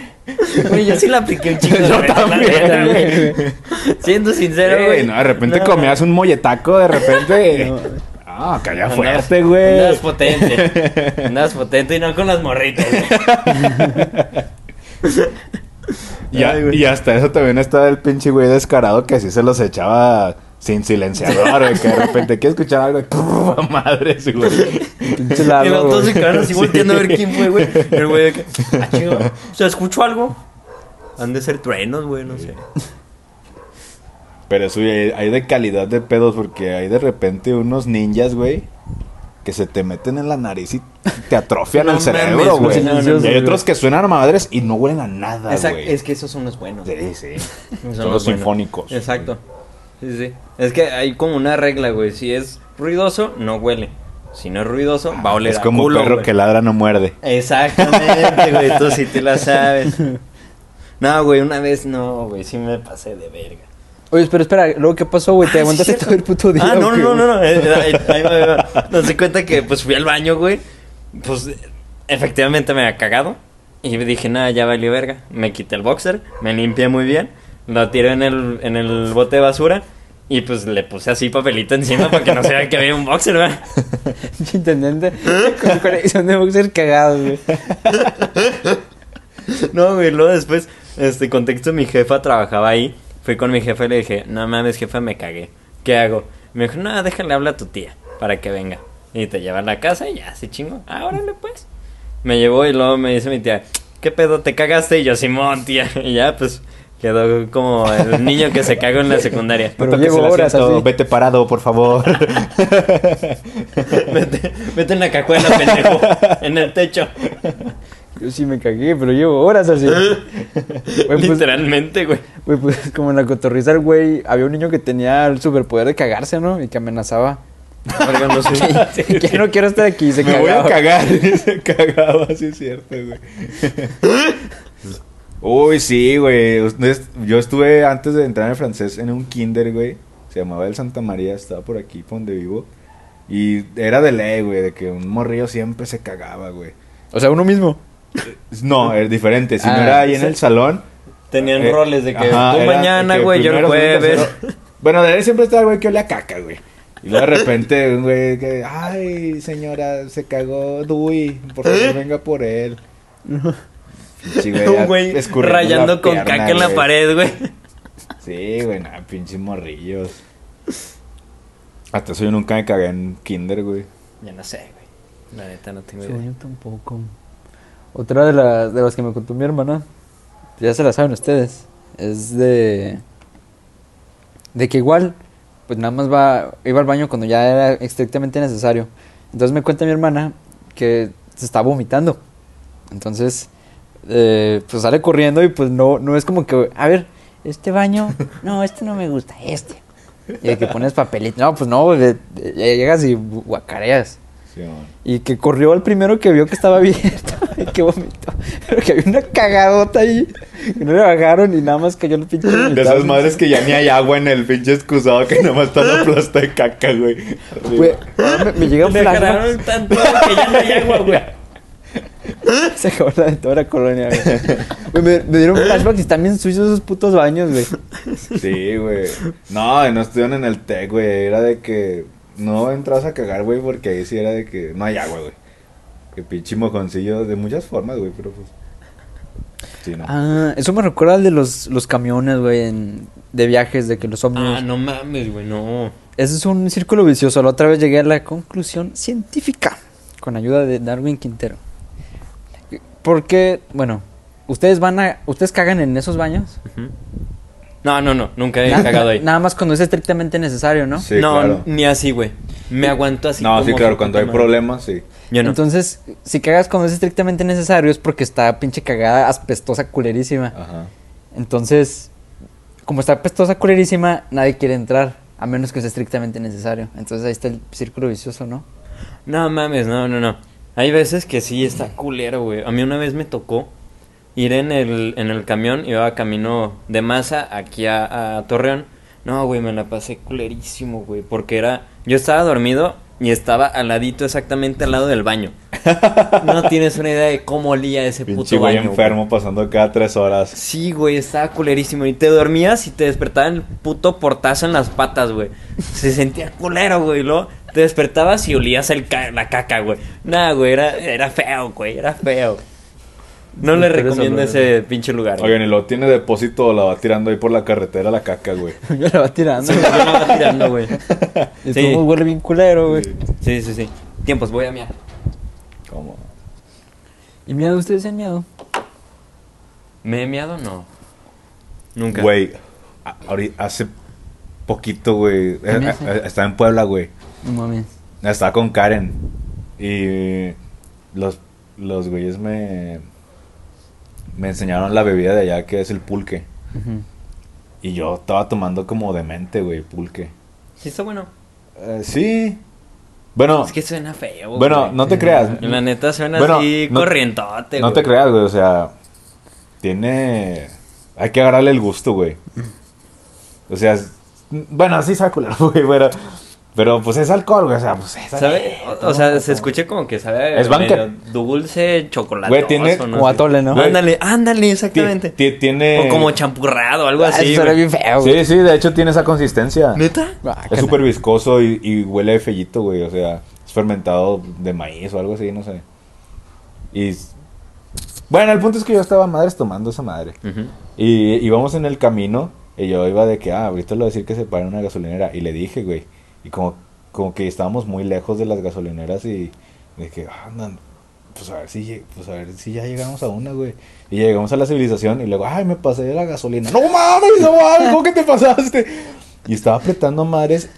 Güey, yo sí la apliqué un chingo de Yo la también, neta, güey. Siendo sincero, Eh, güey. no, de repente No, comías un molletaco, de repente. Ah, calla fuerte, güey. Andabas potente. Andabas potente y no con las morritas, güey. Y, a- Ay, güey. y hasta eso también estaba el pinche güey descarado que así se los echaba sin silenciador, güey. Que de repente quiere escuchar algo y ¡pum! madres, güey. Pinche Y los dos se güey. quedaron así volteando a ver quién fue, güey. El güey de que, ah, chido, ¿se escuchó algo? Han de ser truenos, güey, no sé. Pero eso hay, hay de calidad de pedos porque hay de repente unos ninjas, güey, que se te meten en la nariz y te atrofian No el cerebro, güey. no, no, y hay no, otros que suenan a madres y no huelen a nada, Exacto, güey. es que esos son los buenos. Sí, sí. Son Son los buenos. sinfónicos. Exacto. Sí, sí. Es que hay como una regla, güey. Si es ruidoso, no huele. Si no es ruidoso, va a oler Es a como un perro güey. que ladra no muerde. Exactamente, güey. Tú sí te la sabes. No, güey, una vez no, güey. Sí me pasé de verga. Oye, pero espera, luego qué pasó, güey? ¿Te Ah, aguantaste sí, todo el puto día? Ah, no, no, no, no. eh, Ahí, ahí va, ahí va. No se cuenta que pues fui al baño, güey. Pues efectivamente me había cagado. Y dije, nada, ya valió verga. Me quité el boxer, me limpié muy bien. Lo tiré en el, en el bote de basura. Y pues le puse así papelito encima para que no se vea que había un boxer, ¿verdad? Intendente con colección de boxers cagados, güey. No, güey, luego después, este contexto, mi jefa trabajaba ahí. Fui con mi jefa y le dije, no mames, jefa, me cagué. ¿Qué hago? Me dijo, no, déjale hablar a tu tía para que venga. Y te lleva a la casa y ya, se chingo. Ah, órale, pues. Me llevó y luego me dice mi tía, ¿qué pedo? ¿Te cagaste? Y yo, Simón, tía. Y ya, pues, quedó como el niño que se cagó en la secundaria. Pero No llevo horas así. Vete parado, por favor. vete, vete en la cajuela, pendejo. En el techo. Yo sí me cagué, pero llevo horas así. Güey, pues, Literalmente, güey. güey, pues como en la cotorriza, güey, había un niño que tenía el superpoder de cagarse, ¿no? Y que amenazaba. No sé. Que ya no quiero estar aquí, se Me voy a cagaba. cagar. Se cagaba, sí es cierto, güey. Uy, sí, güey. Yo estuve antes de entrar en francés en un kinder, güey. Se llamaba el Santa María, estaba por aquí, por donde vivo. Y era de ley, güey, de que un morrillo siempre se cagaba, güey. O sea, uno mismo. No, es diferente. Si no Ah, era ahí en el salón. Tenían eh, roles de que ajá, tú era mañana, güey, yo el jueves. Bueno, de él siempre estaba el güey que olía a caca, güey. Y luego de repente, güey que, ay, señora, se cagó Dewey, por favor, venga por él. Sí, Un güey rayando con pierna, caca en la güey. pared, güey. Sí, güey, nada, pinches morrillos. Hasta eso yo nunca me cagué en kinder, güey. Ya no sé, güey. La neta no tengo Sí, idea. yo tampoco. Otra de, las de las que me contó mi hermana, ya se la saben ustedes, es de... De que igual, pues nada más va, iba al baño cuando ya era estrictamente necesario. Entonces me cuenta mi hermana que se está vomitando. Entonces, eh, pues sale corriendo y pues no, no es como que, a ver, este baño, no, este no me gusta, este. Y de que pones papelito, no, pues no, de- de- llegas y guacareas. Sí. Y que corrió al primero que vio que estaba abierto y que vomitó. Pero que había una cagadota ahí. Que no le bajaron y nada más cayó el pinche De vomitado. esas madres que ya ni hay agua en el pinche excusado que nomás está la plasta de caca, güey. Güey, me, me llega un flashback. tanto que ya no hay agua, güey. Se acabó la de toda la colonia, güey. Me, me dieron flashbacks y están bien sucios esos putos baños, güey. Sí, güey. No, no estuvieron en el TEC, güey. Era de que no entras a cagar, güey, porque ahí sí era de que no hay agua, güey. Que pinche mojoncillo de muchas formas, güey, pero pues. Sí, no. Ah, eso me recuerda al de los, los camiones, güey, en- de viajes, de que los ómnibus. Ah, no mames, güey, no. Ese es un círculo vicioso. La otra vez llegué a la conclusión científica con ayuda de Darwin Quintero. Porque, bueno, ustedes van a. ¿Ustedes cagan en esos baños? No, no, no, nunca he cagado ahí. Nada más cuando es estrictamente necesario, ¿no? Sí, no, claro. ni así, güey. Me aguanto así. no, sí, claro, cuando hay problemas, sí. Yo no. Entonces, si cagas cuando es estrictamente necesario es porque está pinche cagada aspestosa culerísima. Ajá. Entonces, como está apestosa culerísima, nadie quiere entrar, a menos que sea estrictamente necesario. Entonces ahí está el círculo vicioso, ¿no? No mames, no, no, no. Hay veces que sí está culero, güey. A mí una vez me tocó ir en el, en el camión, iba camino de masa aquí a, a Torreón. No, güey, me la pasé culerísimo, güey. Porque era. Yo estaba dormido y estaba al ladito, exactamente al lado del baño. No tienes una idea de cómo olía ese Pinche puto güey baño. güey. enfermo pasando cada tres horas. Sí, güey, estaba culerísimo. Y te dormías y te despertaba el puto portazo en las patas, güey. Se sentía culero, güey. y Luego te despertabas y olías el ca- la caca, güey. Nada, güey, era, era feo, güey, era feo. No le recomiendo ese pinche lugar. güey. Oigan, y lo tiene depósito o la va tirando ahí por la carretera la caca, güey. Yo la va tirando. Yo lo voy tirando, güey. Y Sí. huele bien culero, güey. Sí, sí, sí. Tiempos, voy a miar. ¿Cómo? ¿Y miedo? ¿Ustedes han miedo? ¿Me he miado? No. Nunca. Güey, hace poquito, güey. eh, eh, Estaba en Puebla, güey. No mames. Estaba con Karen. Y los, los güeyes me, me enseñaron la bebida de allá que es el pulque. Y yo estaba tomando como demente, güey, pulque. Sí, está bueno. Eh, sí. Bueno, Es que suena feo. bueno, güey. no te creas. La neta suena Bueno, así no- corrientote, No güey. te creas, güey, o sea, tiene... Hay que agarrarle el gusto, güey. O sea, bueno, sí culero, güey, pero... Pero pues es alcohol, güey, o sea, pues es ¿Sabe? O, o sea, se escucha como que sabe. Es banca- dulce, chocolate. Güey, tiene Como atole, ¿no? Güey. Ándale, ándale, exactamente. Ti- ti- Tiene... O como champurrado, algo Ah, así. eso era güey. bien feo, güey. Sí, sí, de hecho tiene esa consistencia. ¿Neta? Guácala. Es súper viscoso y, y huele de fellito, güey, o sea, es fermentado de maíz o algo así, no sé. Y... Bueno, el punto es que yo estaba madres tomando esa madre. Y íbamos en el camino y yo iba de que, ah, ahorita le voy a decir que se pare en una gasolinera. Y le dije, güey. Y como, como que estábamos muy lejos de las gasolineras y que, ah, andan, pues a ver si, pues a ver si ya llegamos a una, güey. Y llegamos a la civilización y luego, ay, me pasé de la gasolina. No mames, no mames, ¿cómo que te pasaste? Y estaba apretando madres.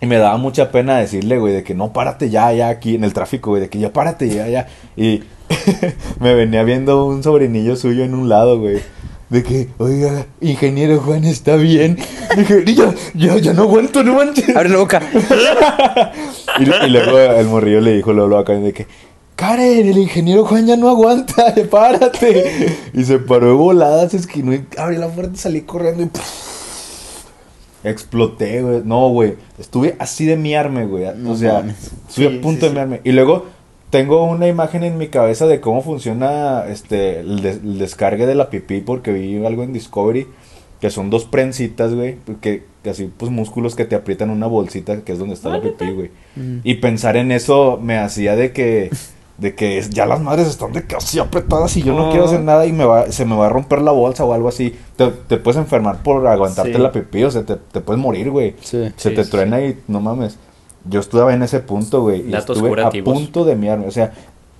Y me daba mucha pena decirle, güey, de que no, párate ya, ya aquí en el tráfico, güey, de que ya párate ya, ya. Y me venía viendo un sobrinillo suyo en un lado, güey. De que, oiga, ingeniero Juan, ¿está bien? Dije, ya, ya, ya no aguanto, no manches. Abre la boca. Y, y luego el morrillo le dijo luego acá de que, Karen, el ingeniero Juan ya no aguanta, párate. Y se paró de volada, se esquinó y abrió la puerta, salí corriendo y exploté, güey. No, güey, estuve así de miarme, güey. No o sea, estuve Sí, a punto sí, de sí. miarme. Y luego tengo una imagen en mi cabeza de cómo funciona este el, des- el descargue de la pipí porque vi algo en Discovery que son dos prensitas, güey, que, que así pues músculos que te aprietan una bolsita que es donde está la pipí, güey. Mm. Y pensar en eso me hacía de que de que es- ya las madres están de que así apretadas y yo no quiero hacer nada y me va se me va a romper la bolsa o algo así. Te, te puedes enfermar por aguantarte Sí. la pipí, o sea, te, te puedes morir, güey. Sí. Se Sí, te sí, truena y no mames. Yo estuve en ese punto, güey, y Datos estuve curativos. a punto de miarme, o sea,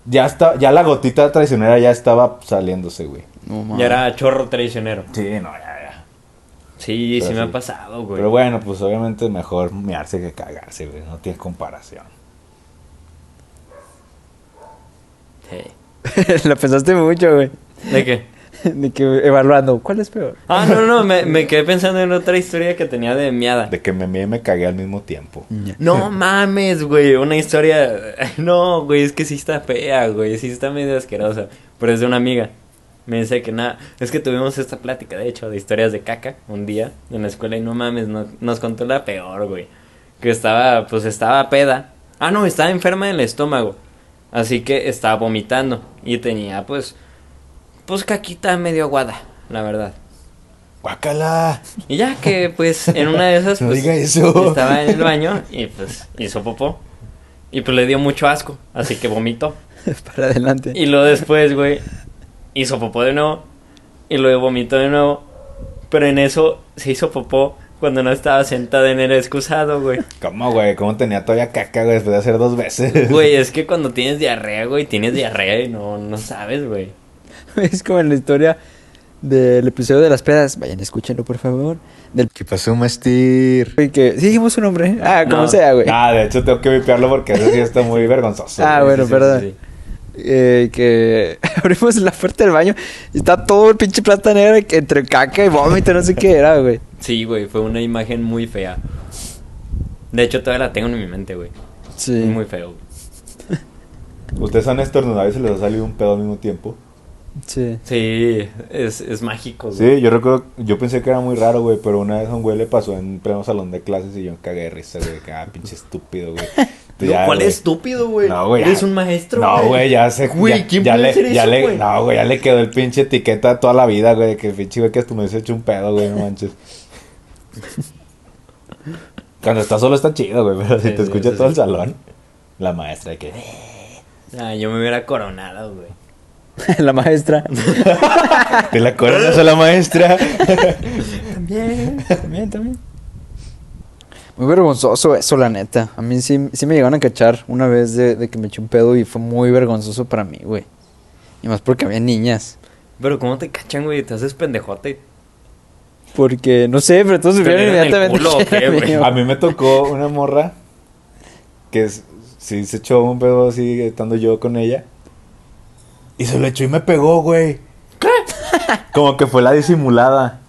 ya está ya la gotita traicionera ya estaba saliéndose, güey. No mames. Ya era chorro traicionero. Sí, no, ya, ya. Sí, Pero sí me ha pasado, güey. Pero bueno, pues obviamente es mejor mearse que cagarse, güey, no tiene comparación. Sí. Lo pensaste mucho, güey. ¿De qué? De que evaluando, ¿cuál es peor? Ah, no, no, me, me quedé pensando en otra historia que tenía de miada. De que me mié y me cagué al mismo tiempo. No mames, güey, una historia... No, güey, es que sí está fea, güey, sí está medio asquerosa. Pero es de una amiga. Me dice que nada, es que tuvimos esta plática, de hecho, de historias de caca un día en la escuela y no mames, no- nos contó la peor, güey. Que estaba, pues estaba peda. Ah, no, estaba enferma del estómago. Así que estaba vomitando y tenía, pues, pues caquita medio aguada, la verdad. ¡Guácala! Y ya que, pues, en una de esas, No pues, diga eso. estaba en el baño y, pues, hizo popó. Y, pues, le dio mucho asco, así que vomitó. Para adelante. Y luego después, güey, hizo popó de nuevo. Y luego vomitó de nuevo. Pero en eso se hizo popó cuando no estaba sentada en el excusado, güey. ¿Cómo, güey? ¿Cómo tenía todavía caca, güey, después de hacer dos veces? Güey, es que cuando tienes diarrea, güey, tienes diarrea y no, no sabes, güey. Es como en la historia del episodio de las pedas. Vayan, escúchenlo, por favor. Del ¿Qué pasó, Mastir? güey que... Sí dijimos su nombre. ¿eh? Ah, como No. sea, güey. Ah, de hecho tengo que vipearlo porque eso sí está muy vergonzoso. Ah, güey. bueno, Sí, perdón. sí, sí. Eh, que abrimos la puerta del baño y está todo el pinche plata negra que entre caca y vómito, no sé qué era, güey. Sí, güey, fue una imagen muy fea. De hecho, todavía la tengo en mi mente, güey. Sí. Muy feo. güey. ¿Ustedes han estornudado y se les ha salido un pedo al mismo tiempo? Sí. Sí, es, es mágico, güey. Sí, yo recuerdo, yo pensé que era muy raro, güey, pero una vez a un güey le pasó en pleno salón de clases y yo me cagué de risa, güey, que ah, pinche estúpido, güey. No, Ya, ¿Cuál güey. estúpido, güey? No, güey. Eres ya- un maestro, No, güey, ya se. Güey, ya, ¿quién ya puede le, hacer ya eso, le- güey? No, güey, ya le quedó el pinche etiqueta toda la vida, güey, de que el pinche güey que hasta me se hecho un pedo, güey, no manches. Cuando está solo está chido, güey, pero si Sí, te sí, escucha sí, todo el salón, la maestra de que. Ah, yo me hubiera coronado, güey. la maestra. Te la coronas a la maestra. También, también, también. Muy vergonzoso eso, la neta. A mí sí, sí me llegaron a cachar una vez de, de que me eché un pedo y fue muy vergonzoso para mí, güey. Y más porque había niñas. Pero ¿cómo te cachan, güey? Te haces pendejote. Porque, no sé, pero todos ¿Te supieron vieron inmediatamente culo qué, güey? A mí me tocó una morra que es- sí se echó un pedo así estando yo con ella. Y se lo echó y me pegó, güey. ¿Qué? Como que fue la disimulada.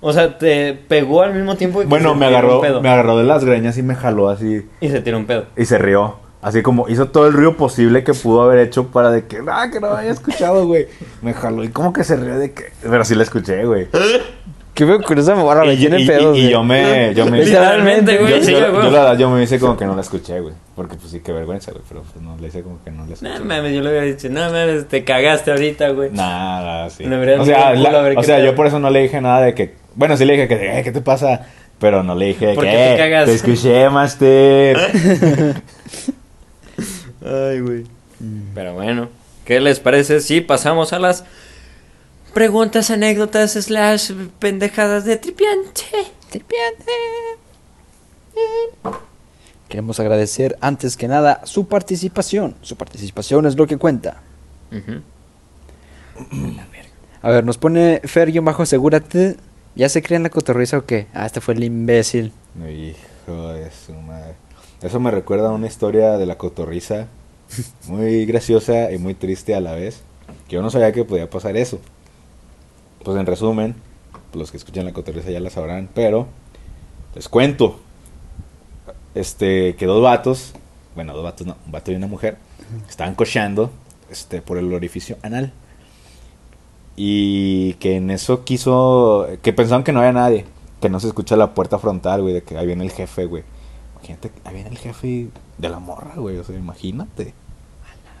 O sea, te pegó al mismo tiempo que Bueno, me agarró, un pedo. me agarró de las greñas y me jaló así. Y se tiró un pedo. Y se rió. Así como hizo todo el ruido posible que pudo haber hecho para de que, ah, que no haya escuchado, güey. Me jaló y como que se rió de que. Pero sí la escuché, güey. Qué veo con esa morra, me Y, tiene y- pedos. y güey. yo me. Yo me Literalmente, yo, güey. sí, yo- güey. yo la verdad, yo me hice como que no la escuché, güey. Porque pues sí, qué vergüenza, güey. Pero pues no, le hice como que no la escuché. No mames, yo le hubiera dicho, no mames, te cagaste ahorita, güey. Nada, sí. O sea, la- o sea yo por eso no le dije nada de que. Bueno, sí le dije que, eh, ¿qué te pasa? Pero no le dije de ¿Por que. qué te "Eh, cagas?" Te escuché, Master. Ay, güey. Pero bueno, ¿qué les parece si pasamos a las preguntas, anécdotas, slash pendejadas de tripiante? Tripiante. Queremos agradecer antes que nada su participación. Su participación es lo que cuenta. A ver, nos pone Fer-asegúrate. ¿Ya se cree en la cotorriza o qué? Ah, este fue el imbécil. Hijo de su madre. Eso me recuerda a una historia de la cotorriza. Muy graciosa y muy triste a la vez. Que yo no sabía que podía pasar eso. Pues en resumen, los que escuchan la cotorriza ya la sabrán, pero les cuento. Este, que dos vatos, bueno, dos vatos no, un vato y una mujer, estaban cocheando este, por el orificio anal. Y que en eso quiso, que pensaban que no había nadie, que no se escucha la puerta frontal, güey, de que ahí viene el jefe, güey. Imagínate, ahí viene el jefe de la morra, güey, o sea, imagínate.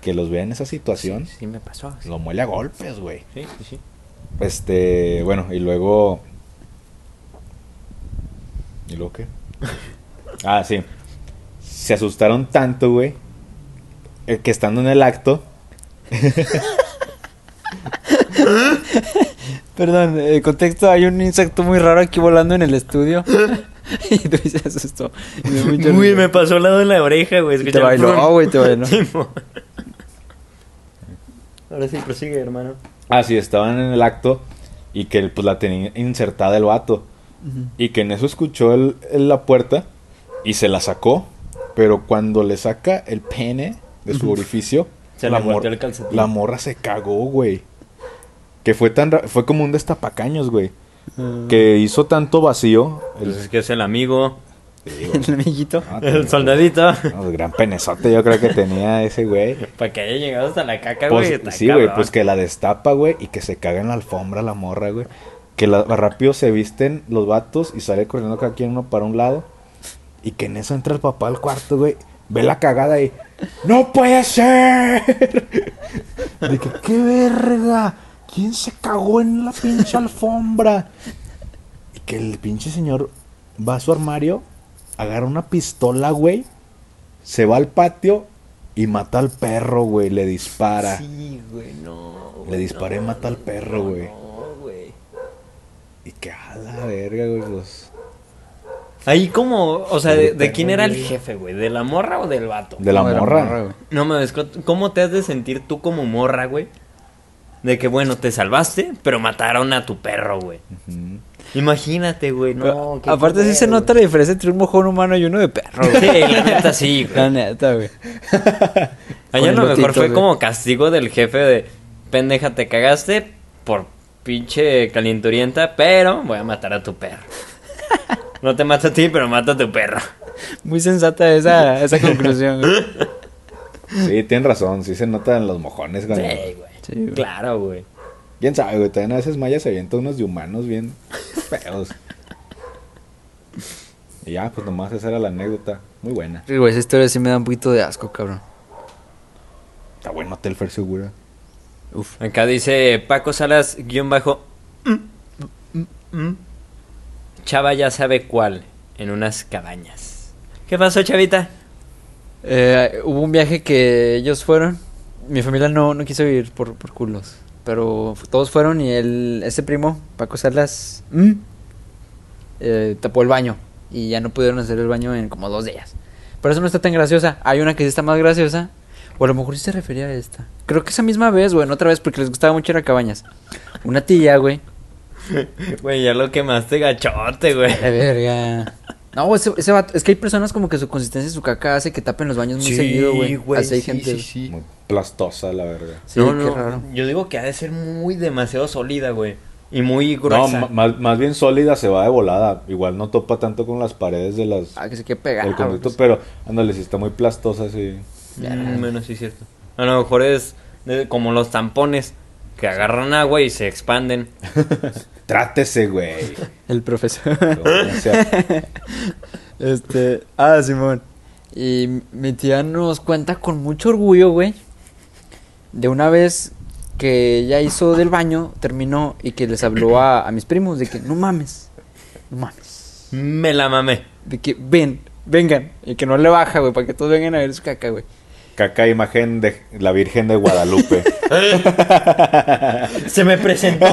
Que los vea en esa situación, Sí, sí me pasó. Sí, lo muele a golpes, güey. sí, sí. sí. Este, bueno, y luego. ¿Y luego qué? Ah, sí. Se asustaron tanto, güey. eh, Que estando en el acto. Perdón, el contexto, hay un insecto muy raro aquí volando en el estudio. y tú dices asustó. Me Uy, me pasó al lado de la oreja, güey. Te bailó, güey, te bailó. Ahora sí, prosigue, hermano. Ah, sí, estaban en el acto. Y que pues la tenía insertada el vato. Y que en eso escuchó el, el- la puerta. Y se la sacó. Pero cuando le saca el pene de su orificio. Se la mor- el calcetín. La morra se cagó, güey. Que fue tan ra- fue como un destapacaños, güey. Ah. Que hizo tanto vacío. El, Pues es que es el amigo, digo, El amiguito. no, el soldadito. no, gran penezote yo creo que tenía ese güey. Para que haya llegado hasta la caca, Pues, güey. está sí, güey, pues que la destapa, güey, y que se caga en la alfombra la morra, güey. Que la, rápido se visten los vatos y sale corriendo cada quien uno para un lado. Y que en eso entra el papá al cuarto, güey. Ve la cagada y... ¡No puede ser! De que, ¡qué verga! ¿Quién se cagó en la pinche alfombra? Y que el pinche señor va a su armario, agarra una pistola, güey. Se va al patio y mata al perro, güey. Le dispara. Sí, güey, no. Le güey, disparé y no, mata al perro, no, güey. No, güey. Y que a la verga, güey, pues. Ahí como, o sea, ¿de, de quién era el jefe, güey? ¿De la morra o del vato? De la No, morra. güey. No mames, ¿cómo te has de sentir tú como morra, güey? De que, bueno, te salvaste, pero mataron a tu perro, güey. Imagínate, güey, no. Pero, aparte sí se nota la diferencia entre un mojón humano y uno de perro, güey. Sí, la neta sí, La güey. neta, güey. Allá lo mejor fue güey. como castigo del jefe de pendeja, te cagaste por pinche calienturienta, pero voy a matar a tu perro. No te mato a ti, pero mato a tu perro. Muy sensata esa, esa conclusión, güey. Sí, tienen razón. Sí se nota en los mojones. Sí, güey. Sí, güey. Claro, güey. Quién sabe, güey. También a veces Maya se avienta unos de humanos bien feos. Y ya, pues nomás esa era la anécdota. Muy buena. Sí, güey, esa historia sí me da un poquito de asco, cabrón. Está bueno, Telfer segura. Uf. Acá dice Paco Salas, guion bajo. Chava ya sabe cuál, en unas cabañas. ¿Qué pasó, chavita? Eh, hubo un viaje que ellos fueron mi familia no, no quiso ir por, por culos. Pero todos fueron y él, ese primo, Paco Salas, mm, eh, tapó el baño. Y ya no pudieron hacer el baño en como dos días. Pero eso no está tan graciosa. Hay una que sí está más graciosa. O a lo mejor sí se refería a esta. Creo que esa misma vez, güey, otra vez, porque les gustaba mucho ir a cabañas. Una tía, güey. Güey, ya lo quemaste gachote, güey. De verga. No, ese, ese vato- es que hay personas como que su consistencia de su caca hace que tapen los baños muy seguido, güey. Así hay gente. Muy plastosa, la verga. Sí, no, qué no, raro. yo digo que ha de ser muy demasiado sólida, güey. Y muy No, gruesa. ma- más, más bien sólida se va de volada. Igual no topa tanto con las paredes de las Ah, que se quede pegado. del conducto, pues. pero ándale, si está muy plastosa, sí. Mm, bueno, sí es cierto. A lo mejor es de- como los tampones que agarran agua y se expanden. Trátese, güey. El profesor. Este. Ah, Simón. Y mi tía nos cuenta con mucho orgullo, güey. De una vez que ella hizo del baño, terminó y que les habló a, a mis primos de que no mames. No mames. Me la mamé. De que ven, vengan. Y que no le baja, güey, para que todos vengan a ver su caca, güey. Caca imagen de la Virgen de Guadalupe. Se me presentó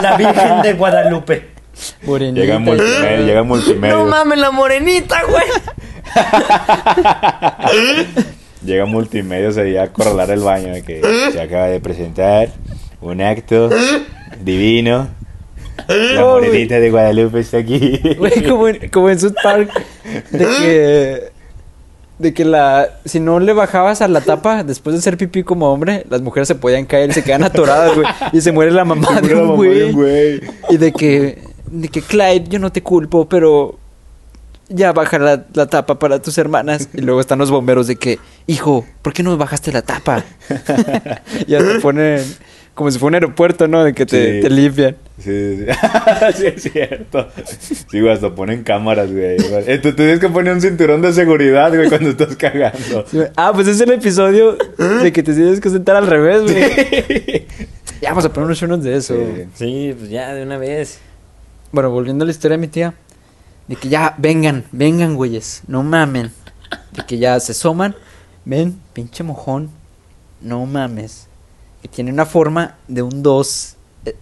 la Virgen de Guadalupe. Morenita. llega multimedia, llega multimedia. No mames, la morenita, güey. Llega multimedia ahí a acorralar el baño de que se acaba de presentar un acto divino. La morenita de Guadalupe está aquí. Güey, como en, como en South Park. De que. De que la. Si no le bajabas a la tapa después de hacer pipí como hombre, las mujeres se podían caer se quedan atoradas, güey. Y se muere la mamá de mamá de güey. un güey. Y de que. De que Clyde, yo no te culpo, pero. Ya baja la, la tapa para tus hermanas. Y luego están los bomberos de que, hijo, ¿por qué no bajaste la tapa? ya te ponen. Como si fuera un aeropuerto, ¿no? De que te, Sí. te limpian. Sí, sí, sí, es cierto. Sí, güey, hasta ponen cámaras, güey. Eh, tú tienes que poner un cinturón de seguridad, güey, cuando estás cagando. Sí. Ah, pues es el episodio de que te tienes que sentar al revés, güey. Ya vamos a poner unos shows de eso. Sí. Sí, pues ya, de una vez. Bueno, volviendo a la historia de mi tía. De que ya, vengan, vengan, güeyes. No mamen. De que ya se asoman. Ven, pinche mojón. No mames. Que tiene una forma de un 2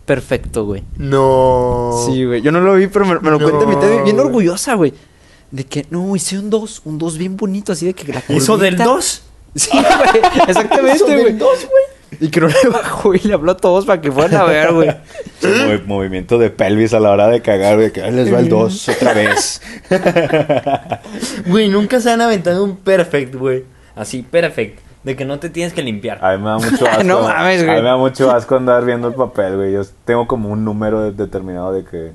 perfecto, güey. No. Sí, güey. Yo no lo vi, pero me, me lo No, cuenta mi tía bien güey. orgullosa, güey. De que, no, hice un 2, un 2 bien bonito, así de que la ¿Eso del curvita- 2? Sí, güey, exactamente, güey. Y que no le bajó y le habló a todos para que fueran a ver, güey. Movi- movimiento de pelvis a la hora de cagar, güey. Que les va el 2 otra vez. Güey, nunca se han aventado un perfect, güey. Así, perfect. De que no te tienes que limpiar. A mí me da mucho asco. No mames, güey. A mí me da mucho asco andar viendo el papel, güey. Yo tengo como un número de- determinado de que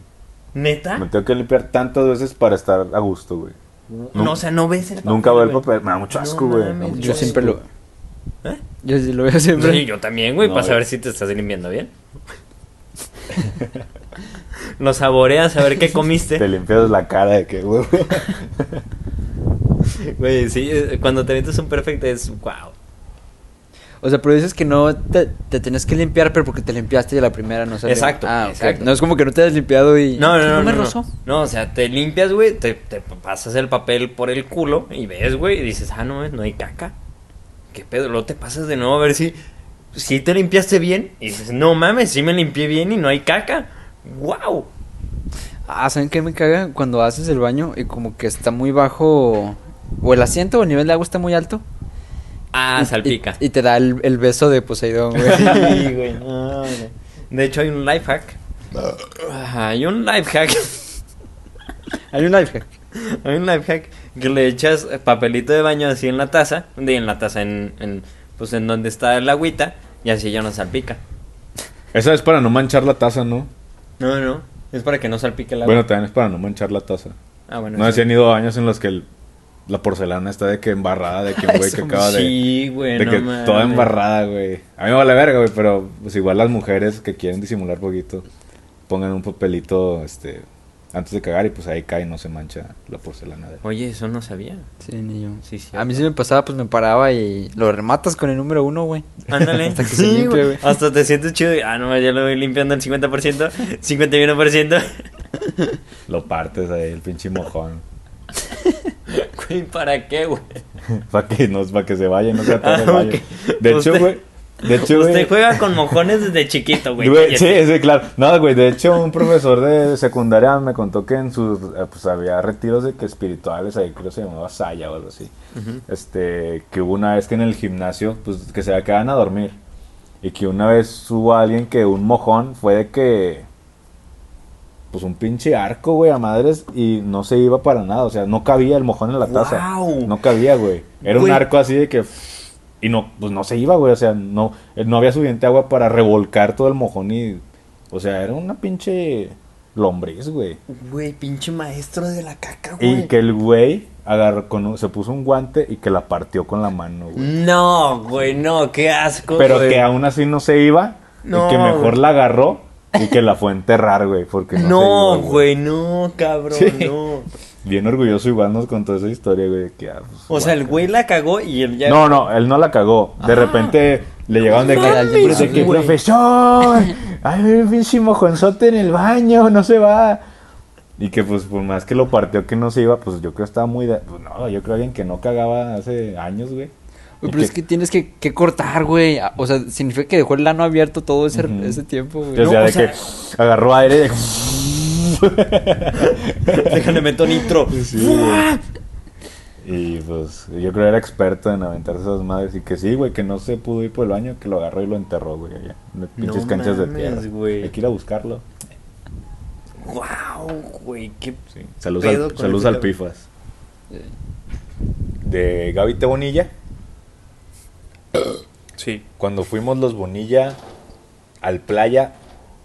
¿Neta? me tengo que limpiar tantas veces para estar a gusto, güey. No, o sea, no ves el papel. Nunca veo el papel. Me da mucho No asco, güey. Yo asco. siempre lo. ¿Eh? Yo sí lo veo siempre. Sí, yo también, güey, No, para saber si te estás limpiando bien. Lo saboreas a ver qué comiste. Te limpias la cara de que, güey. Güey, sí, eh, cuando te metes un perfect es wow. O sea, pero dices que no te, te tienes que limpiar, pero porque te limpiaste y a la primera no salió. Exacto, Ah, exacto. No es como que no te has limpiado y. No, no, no. me no, no. rozó. No, o sea, te limpias, güey, te, te pasas el papel por el culo y ves, güey, y dices, ah, no, no hay caca. ¿Qué pedo? Luego te pasas de nuevo a ver si, si te limpiaste bien. Y dices, no mames, sí me limpié bien y no hay caca. ¡Wow! Ah, ¿saben qué me caga? Cuando haces el baño y como que está muy bajo. O el asiento o el nivel de agua está muy alto. Ah, salpica. Y, y te da el, el beso de Poseidón, güey. Sí, güey. no, no. De hecho, hay un life hack. Ah, Hay un life hack. Hay un life hack. Hay un life hack que le echas papelito de baño así en la taza. De en la taza, en, en, pues en donde está el agüita. Y así ya no salpica. Esa es para no manchar la taza, ¿no? No, no. Es para que no salpique el agua. Bueno, también es para no manchar la taza. ah, bueno. No sí. sé si han ido años en los que el- la porcelana está de que embarrada, de que un güey que acaba de... Sí, güey. De no que toda embarrada, güey. A mí me vale verga, güey, pero pues igual las mujeres que quieren disimular poquito, pongan un papelito, este, antes de cagar y pues ahí cae y no se mancha la porcelana. De... Oye, eso no sabía. Sí, ni yo. Sí, sí. A mí sí me pasaba, pues me paraba y lo rematas con el número uno, güey. Ándale. Hasta que se limpie, güey. Hasta te sientes chido y, ah, no, ya lo voy limpiando el 50%, 51%. Lo partes ahí, el pinche mojón. Güey, ¿para qué, güey? para que, no, para que se vaya y no se el Ah. De hecho, Usted- güey. De hecho, güey. Usted juega con mojones desde chiquito, güey. Güey, sí, sí, claro. No, güey, de hecho, un profesor de secundaria me contó que en sus, eh, pues había retiros de que espirituales, ahí creo que se llamaba Saya o algo así. Este, que hubo una vez que en el gimnasio, pues que se quedaban a dormir. Y que una vez hubo alguien que un mojón fue de que, pues un pinche arco, güey, a madres, y no se iba para nada, o sea, no cabía el mojón en la taza. ¡Guau! No cabía, güey. Era Güey. un arco así de que... Y no, pues no se iba, güey. O sea, no, no había suficiente agua para revolcar todo el mojón y. O sea, era una pinche lombriz, güey. Güey, pinche maestro de la caca, güey. Y que el güey agarró con un- se puso un guante y que la partió con la mano, güey. No, güey, no, qué asco. Pero güey. que aún así no se iba. No, y que mejor güey. la agarró y que la fue a enterrar, güey. Porque no, No, güey, no, cabrón, Sí. no. Bien orgulloso igual nos contó esa historia, güey. Que, ah, pues, O sea, el güey la cagó y él ya. No, no, él no la cagó. De repente le llegaron de que, de que profesor, hay un pinche mojonzote en el baño, no se va. Y que pues por más que lo partió que no se iba, pues yo creo que estaba muy... de- pues, no, yo creo alguien que no cagaba hace años, güey. Pero es que tienes que, que cortar, güey. O sea, significa que dejó el lano abierto todo ese, ese tiempo, güey. O No, sea, o de sea- que agarró aire y de... Déjale meto nitro. Sí. Y pues yo creo que era experto en aventarse esas madres y que sí, güey, que no se pudo ir por el baño, que lo agarró y lo enterró, güey, allá. En pinches No canchas de tierra. güey. Hay que ir a buscarlo. Wow, güey, qué. Sí. Saludos al, ese al? Pifas. De Gaby T. Bonilla. Sí. Cuando fuimos los Bonilla al playa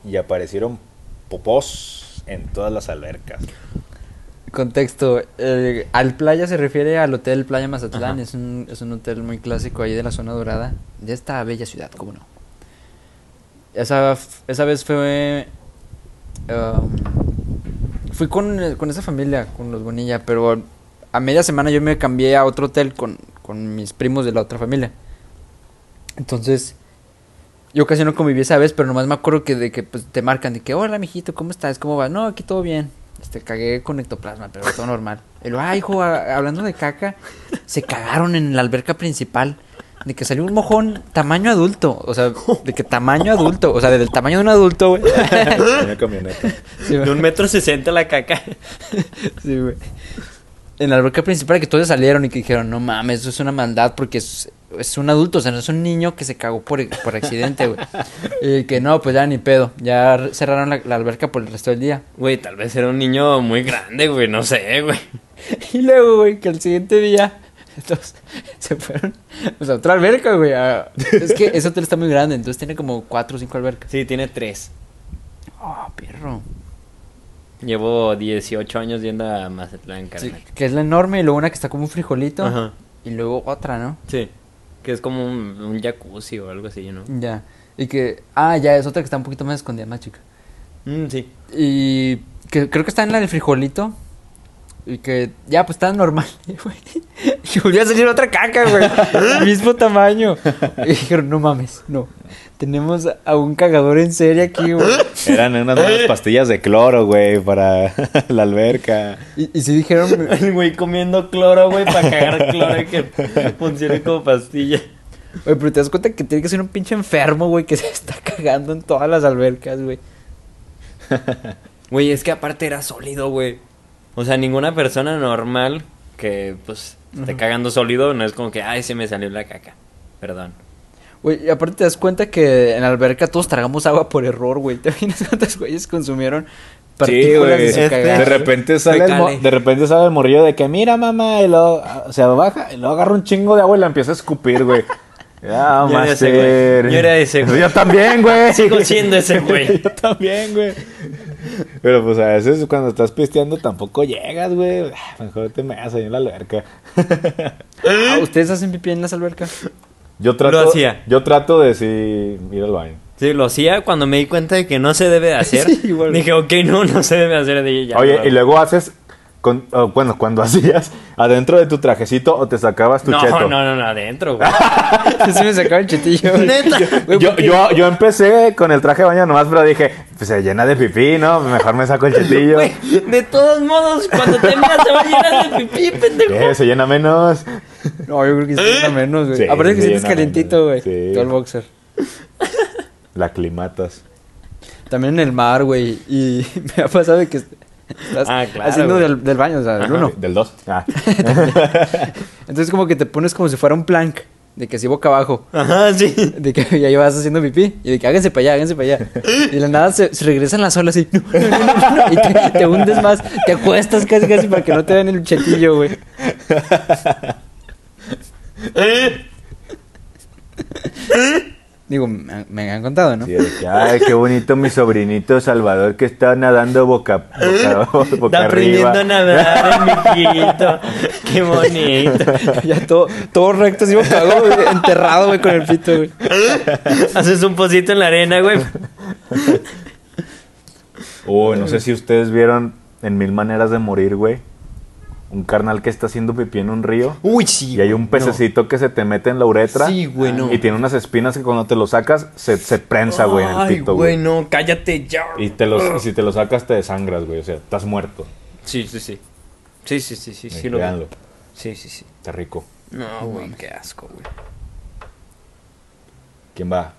y aparecieron popós en todas las albercas. Contexto, eh, al playa se refiere al Hotel Playa Mazatlán, es un, es un hotel muy clásico ahí de la zona dorada, de esta bella ciudad, cómo no. Esa, esa vez fue... um, fui con, con esa familia, con los Bonilla, pero a media semana yo me cambié a otro hotel con, con mis primos de la otra familia. Entonces, yo casi no conviví esa vez, pero nomás me acuerdo que de que pues, te marcan de que, hola, mijito, ¿cómo estás? ¿Cómo vas? No, aquí todo bien. Este, cagué con ectoplasma, pero todo normal. Y luego, ah, hijo, a- hablando de caca, se cagaron en la alberca principal. De que salió un mojón tamaño adulto. O sea, de que tamaño adulto. O sea, del tamaño de un adulto, güey. Una camioneta. Sí, De un metro sesenta la caca. Sí, güey. En la alberca principal que todos salieron y que dijeron, no mames, eso es una maldad porque es, es un adulto, o sea, no es un niño que se cagó por, por accidente, güey. Y que no, pues ya ni pedo. Ya cerraron la, la alberca por el resto del día. Güey, tal vez era un niño muy grande, güey, no sé, güey. Y luego, güey, que el siguiente día entonces, se fueron pues, a otra alberca, güey. Es que ese hotel está muy grande, entonces tiene como cuatro o cinco albercas. Sí, tiene tres. Oh, perro. Llevo 18 años yendo a Mazatlán, Sí, carnal. que es la enorme y luego una que está como un frijolito. Ajá. Y luego otra, ¿no? Sí. Que es como un, un jacuzzi o algo así, ¿no? Ya. Y que, ah, ya, es otra que está un poquito más escondida, más chica. Mm, sí. Y que creo que está en la del frijolito. Y que ya, pues está normal, güey. Y volvió a salir otra caca, güey. Mismo tamaño. Y dijeron, no mames, no. Tenemos a un cagador en serie aquí, güey. Eran unas buenas pastillas de cloro, güey, para la alberca. Y, y sí dijeron, El güey comiendo cloro, güey, para cagar cloro y que funcione como pastilla. Güey, pero te das cuenta que tiene que ser un pinche enfermo, güey, que se está cagando en todas las albercas, güey. Güey, es que aparte era sólido, güey. O sea, ninguna persona normal que, pues, esté cagando sólido no es como que, ay, se me salió la caca. Perdón. Güey, y aparte te das cuenta que en la alberca todos tragamos agua por error, güey. ¿Te imaginas cuántas güeyes consumieron Sí, partículas güey. de su Este- cagada? De repente sale el de repente sale el morrillo de que mira mamá y luego se baja y luego agarra un chingo de agua y la empieza a escupir, güey. Ya, Yo era ese, güey. Yo era ese, güey. Yo también, güey. Sigo siendo ese, güey. Yo también, güey. Pero pues a veces cuando estás pisteando tampoco llegas, güey. Ah, Mejor te meas ahí en la alberca. Ah, ¿Ustedes hacen pipí en las albercas? Yo trato, Lo hacía. Yo trato de sí ir al baño. Sí, lo hacía cuando me di cuenta de que no se debe de hacer. Sí, igual. Dije, ok, no, no se debe hacer de ella. Oye, y luego haces con- bueno, cuando hacías adentro de tu trajecito o te sacabas tu No, cheto. no, no, no, adentro, güey. Se me sacaba el chetillo. Neta. Güey, Yo, yo, yo empecé con el traje de baño nomás, pero dije, pues se llena de pipí, ¿no? Mejor me saco el chetillo. Güey, de todos modos, cuando te miras se va a llenar de pipí, pendejo. ¿Qué? Se llena menos. No, yo creo que sí llena menos, güey. Sí, Aparte que sí sientes menos, güey. sí. Todo el boxer. La aclimatas. También en el mar, güey. Y me ha pasado de que estás Ah, claro, haciendo del, del baño, o sea, del uno. Del 2. Ah. Entonces como que te pones como si fuera un plank. De que así boca abajo. Ajá, sí. De que ya vas haciendo pipí. Y de que háganse para allá, háganse para allá. Y de la nada se, se regresan las olas así. No, no, no, no, no. Y te, te hundes más. Te acuestas casi casi para que no te vean el chetillo, güey. Digo, me, me han contado, ¿no? Sí, de que, ay, qué bonito mi sobrinito Salvador que está nadando boca, boca, boca Está arriba. aprendiendo a nadar, mijito. Qué bonito. Ya todo, todo recto, así boca güey, enterrado, güey, con el pito, güey. Haces un pocito en la arena, güey. Uy, no sé si ustedes vieron en Mil Maneras de Morir, güey. Un carnal que está haciendo pipí en un río. Uy, sí. Y hay un pececito que se te mete en la uretra. Sí, güey, no. Y tiene unas espinas que cuando te lo sacas se, se prensa, güey, en el Ay, pito, güey, güey. no, cállate ya. Y te los, si te lo sacas te desangras, güey. O sea, estás muerto. Sí, sí, sí. Sí, sí, sí, sí, sí, lo. Sí, sí, sí. Está rico. No, güey, qué asco, güey. ¿Quién va?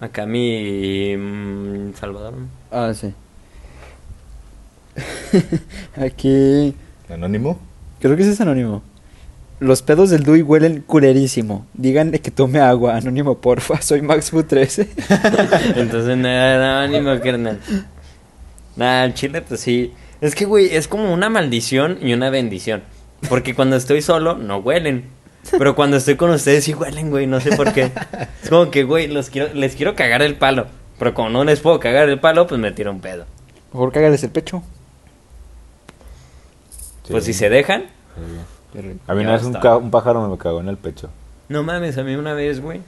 Acá mi mm, Salvador. Ah, sí. Aquí. ¿Anónimo? Creo que ese es anónimo. Los pedos del Dui huelen culerísimo. Díganle que tome agua. Anónimo, porfa. Soy Maxfu 13. Entonces, nada, nada, ánimo, carnal. Nada, el chile, pues sí. Es que, güey, es como una maldición y una bendición. Porque cuando estoy solo, no huelen. Pero cuando estoy con ustedes, sí huelen, güey. No sé por qué. Es como que, güey, los quiero, les quiero cagar el palo. Pero como no les puedo cagar el palo, pues me tiro un pedo. Mejor cágales el pecho. Pues si se dejan. A mí una vez un, está. ca- un pájaro me cagó en el pecho. No mames, a mí una vez, güey.